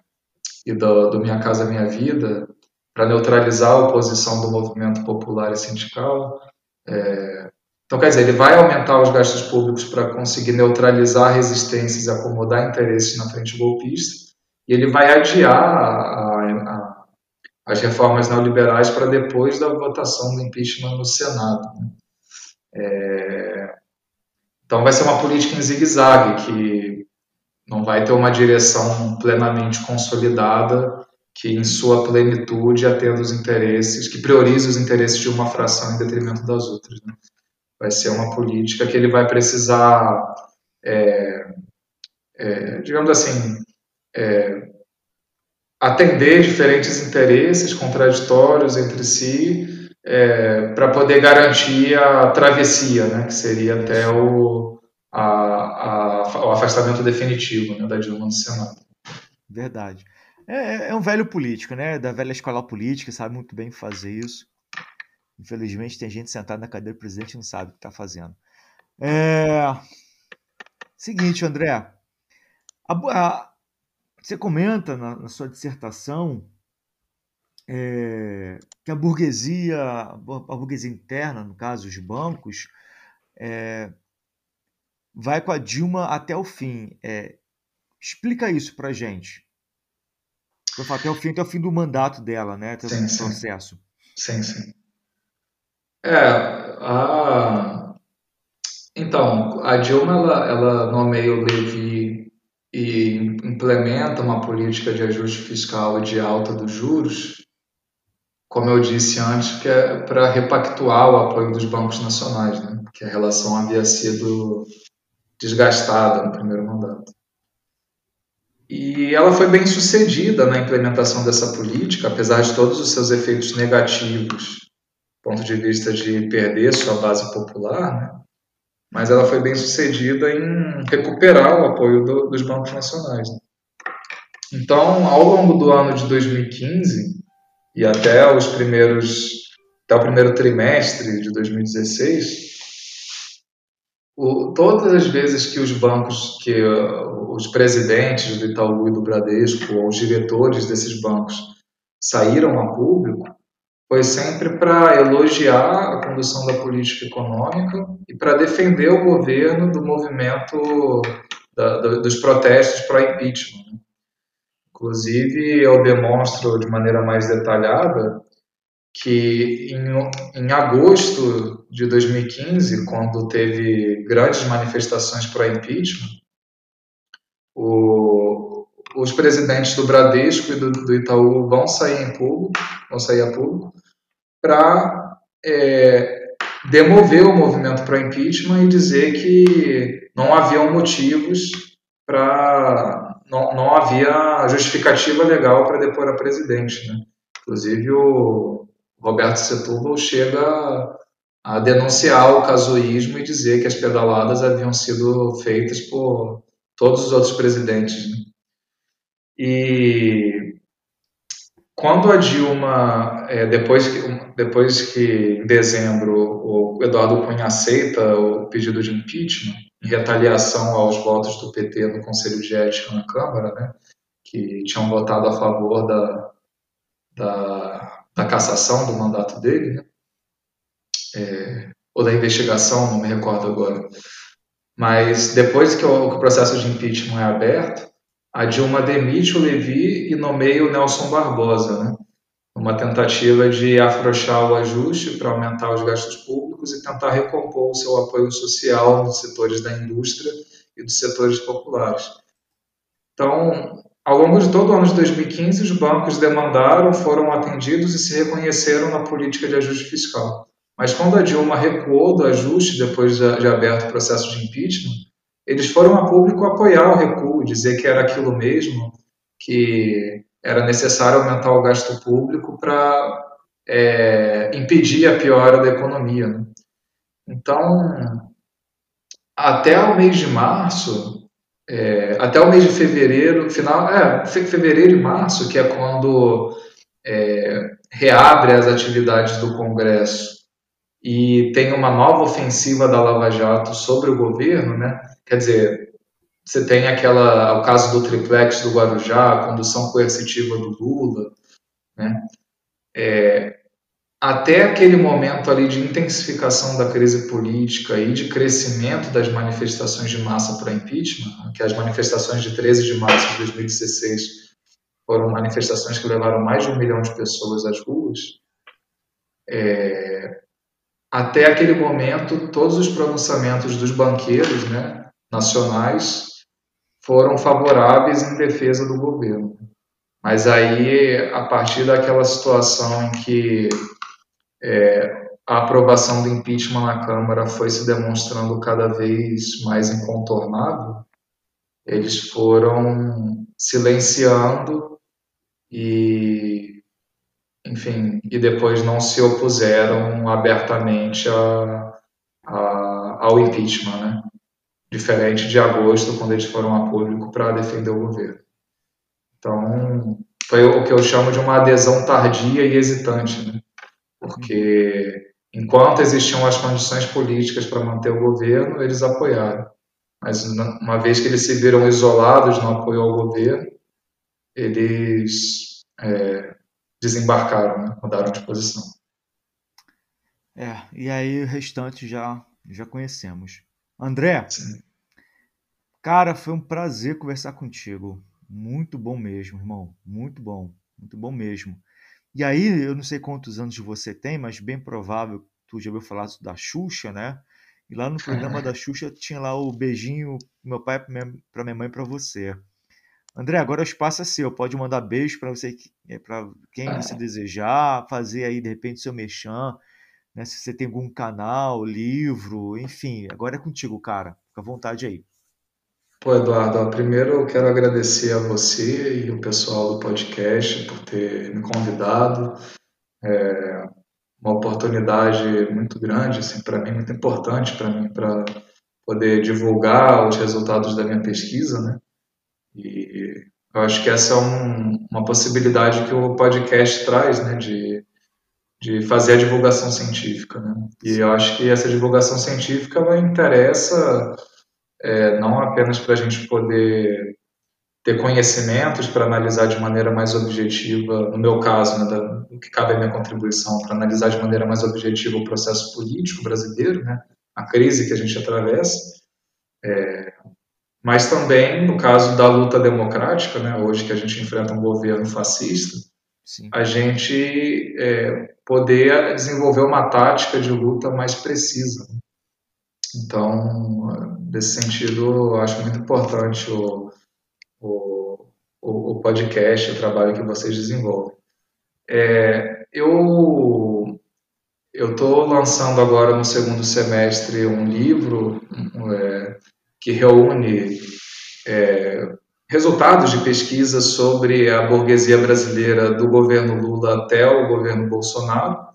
e do, do, Minha Casa Minha Vida para neutralizar a oposição do movimento popular e sindical. É, então, quer dizer, ele vai aumentar os gastos públicos para conseguir neutralizar resistências e acomodar interesses na frente golpista e ele vai adiar a, a, as reformas neoliberais para depois da votação do impeachment no Senado. Né? É, então vai ser uma política em zigue-zague, que não vai ter uma direção plenamente consolidada, que em sua plenitude atenda os interesses, que priorize os interesses de uma fração em detrimento das outras. Né? Vai ser uma política que ele vai precisar, é, é, digamos assim, é, atender diferentes interesses contraditórios entre si é, para poder garantir a travessia, né, que seria até o, a, a, o afastamento definitivo né, da Dilma do Senado. Verdade. É, é, é, um velho político, né? Da velha escola política, sabe muito bem fazer isso. Infelizmente, tem gente sentada na cadeira do presidente e não sabe o que está fazendo. É... Seguinte, André. A, a, você comenta na, na sua dissertação é, que a burguesia, a burguesia interna, no caso os bancos, é, vai com a Dilma até o fim. É, explica isso para gente. Até o fim, até o fim do mandato dela, né? Até sim, o processo. Sim, sim. É, a... Então, a Dilma, ela, ela nomeia o Levi e implementa uma política de ajuste fiscal de alta dos juros, como eu disse antes, que é para repactuar o apoio dos bancos nacionais, né? porque a relação havia sido desgastada no primeiro mandato. E ela foi bem sucedida na implementação dessa política, apesar de todos os seus efeitos negativos, do ponto de vista de perder sua base popular, né? mas ela foi bem sucedida em recuperar o apoio do, dos bancos nacionais. Né? Então, ao longo do ano de 2015 e até os primeiros até o primeiro trimestre de 2016, o, todas as vezes que os bancos, que uh, os presidentes do Itaú e do Bradesco, ou os diretores desses bancos saíram a público, foi sempre para elogiar a condução da política econômica e para defender o governo do movimento da, da, dos protestos pró-impeachment. Inclusive, eu demonstro de maneira mais detalhada que em, em agosto de 2015, quando teve grandes manifestações pró-impeachment, o, os presidentes do Bradesco e do, do, Itaú vão sair em público, vão sair a público, para é, demover o movimento para impeachment e dizer que não haviam motivos para. Não, não havia justificativa legal para depor a presidente. Né? Inclusive, o Roberto Setúbal chega a denunciar o casuísmo e dizer que as pedaladas haviam sido feitas por todos os outros presidentes. Né? E quando a Dilma, é, depois, que, depois que em dezembro o Eduardo Cunha aceita o pedido de impeachment, em retaliação aos votos do PT no Conselho de Ética na Câmara, né, que tinham votado a favor da, da, da cassação do mandato dele, né, é, ou da investigação, não me recordo agora. Mas depois que o, que o processo de impeachment é aberto, a Dilma demite o Levi e nomeia o Nelson Barbosa, né? uma tentativa de afrouxar o ajuste para aumentar os gastos públicos e tentar recompor o seu apoio social nos setores da indústria e dos setores populares. Então, ao longo de todo o ano de 2015, os bancos demandaram, foram atendidos e se reconheceram na política de ajuste fiscal. Mas quando a Dilma recuou do ajuste, depois de aberto o processo de impeachment, eles foram a público apoiar o recuo, dizer que era aquilo mesmo, que era necessário aumentar o gasto público para é, impedir a piora da economia. Né? Então, até o mês de março, é, até o mês de fevereiro, final, é, fevereiro e março, que é quando é, reabre as atividades do Congresso e tem uma nova ofensiva da Lava Jato sobre o governo, né? Quer dizer, você tem aquela o caso do triplex do Guarujá, a condução coercitiva do Lula, né? É, até aquele momento ali de intensificação da crise política e de crescimento das manifestações de massa para impeachment, que as manifestações de 13 de março de 2016 foram manifestações que levaram mais de um milhão de pessoas às ruas, é, até aquele momento, todos os pronunciamentos dos banqueiros né, nacionais foram favoráveis em defesa do governo. Mas aí, a partir daquela situação em que é, a aprovação do impeachment na Câmara foi se demonstrando cada vez mais incontornável, eles foram silenciando e enfim, e depois não se opuseram abertamente a, a, ao impeachment, né? Diferente de agosto, quando eles foram a público para defender o governo. Então, foi o que eu chamo de uma adesão tardia e hesitante, né? Porque enquanto existiam as condições políticas para manter o governo, eles apoiaram. Mas uma vez que eles se viram isolados no apoio ao governo, eles é, desembarcaram, né? mudaram de posição. É, e aí o restante já, já conhecemos. André, Sim. cara, foi um prazer conversar contigo. Muito bom mesmo, irmão. Muito bom. Muito bom mesmo. E aí, eu não sei quantos anos você tem, mas bem provável que tu já ouviu falar da Xuxa, né? E lá no programa da Xuxa tinha lá o beijinho meu pai para minha mãe para você. André, agora o espaço é seu. Pode mandar beijo para você, é, para quem você desejar, fazer aí de repente seu mechan, né? Se você tem algum canal, livro, enfim. Agora é contigo, cara. Fica à vontade aí. Pô, Eduardo, primeiro eu quero agradecer a você e o pessoal do podcast por ter me convidado. É uma oportunidade muito grande, assim, para mim, muito importante para mim, para poder divulgar os resultados da minha pesquisa, né? E eu acho que essa é um, uma possibilidade que o podcast traz, né, de, de fazer a divulgação científica, né? E eu acho que essa divulgação científica ela interessa é, não apenas para a gente poder ter conhecimentos para analisar de maneira mais objetiva, no meu caso, né, da, o que cabe à minha contribuição, para analisar de maneira mais objetiva o processo político brasileiro, né, a crise que a gente atravessa, é, mas também no caso da luta democrática, né, hoje que a gente enfrenta um governo fascista, Sim. a gente é, poder desenvolver uma tática de luta mais precisa. Então, nesse sentido, acho muito importante o, o, o, podcast, o trabalho que vocês desenvolvem. É, eu eu estou lançando agora no segundo semestre um livro é, que reúne é, resultados de pesquisa sobre a burguesia brasileira do governo Lula até o governo Bolsonaro.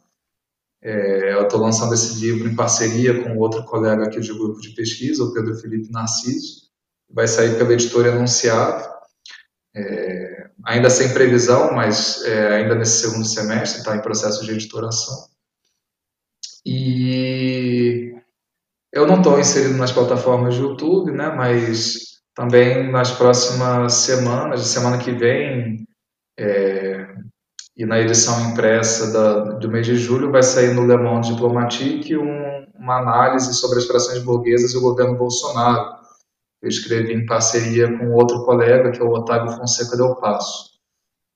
É, eu estou lançando esse livro em parceria com outro colega aqui de grupo de pesquisa, o Pedro Felipe Narciso. Vai sair pela editora Enunciado, é, ainda sem previsão, mas é, ainda nesse segundo semestre, está em processo de editoração. E eu não estou inserido nas plataformas do YouTube, né, mas também nas próximas semanas, semana que vem, é, e na edição impressa da, do mês de julho, vai sair no Le Monde Diplomatique um, uma análise sobre as frações burguesas e o governo Bolsonaro. Eu escrevi em parceria com outro colega, que é o Otávio Fonseca Del Passo.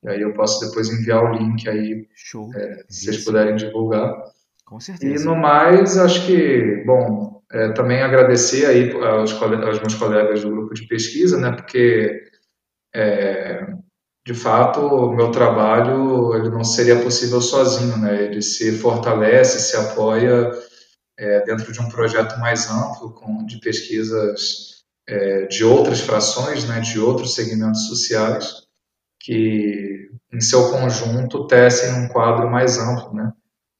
E aí eu posso depois enviar o link aí, é, se vocês puderem divulgar. Com certeza. E no mais, acho que, bom, é, também agradecer aí aos, aos, meus colegas do grupo de pesquisa, né, porque, é, de fato, o meu trabalho ele não seria possível sozinho, né, ele se fortalece, se apoia é, dentro de um projeto mais amplo com, de pesquisas é, de outras frações, né, de outros segmentos sociais, que, em seu conjunto, tecem um quadro mais amplo, né,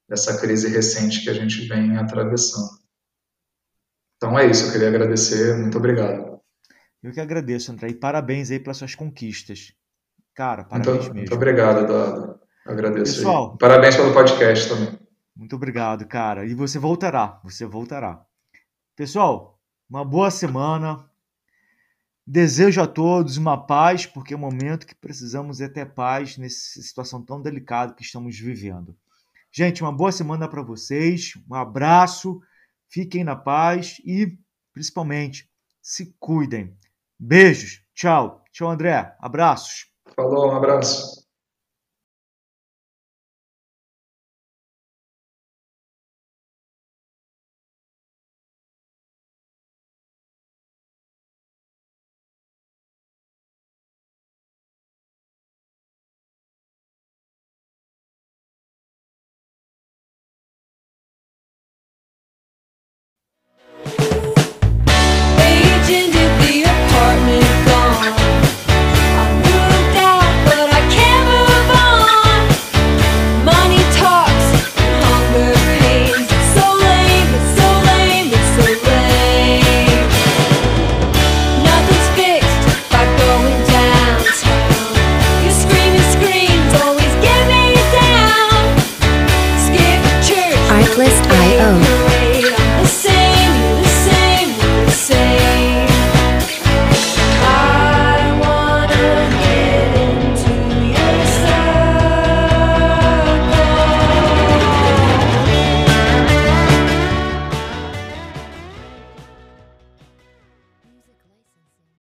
dessa crise recente que a gente vem atravessando. Então é isso, eu queria agradecer, muito obrigado. Eu que agradeço, André, e parabéns aí pelas suas conquistas. Cara, parabéns muito, mesmo. Muito obrigado, Eduardo. Agradeço. Pessoal, aí. parabéns pelo podcast também. Muito obrigado, cara. E você voltará, você voltará. Pessoal, uma boa semana. Desejo a todos uma paz, porque é o momento que precisamos é ter paz nessa situação tão delicada que estamos vivendo. Gente, uma boa semana para vocês, um abraço, fiquem na paz e, principalmente, se cuidem. Beijos, tchau. Tchau, André. Abraços. Falou, um abraço.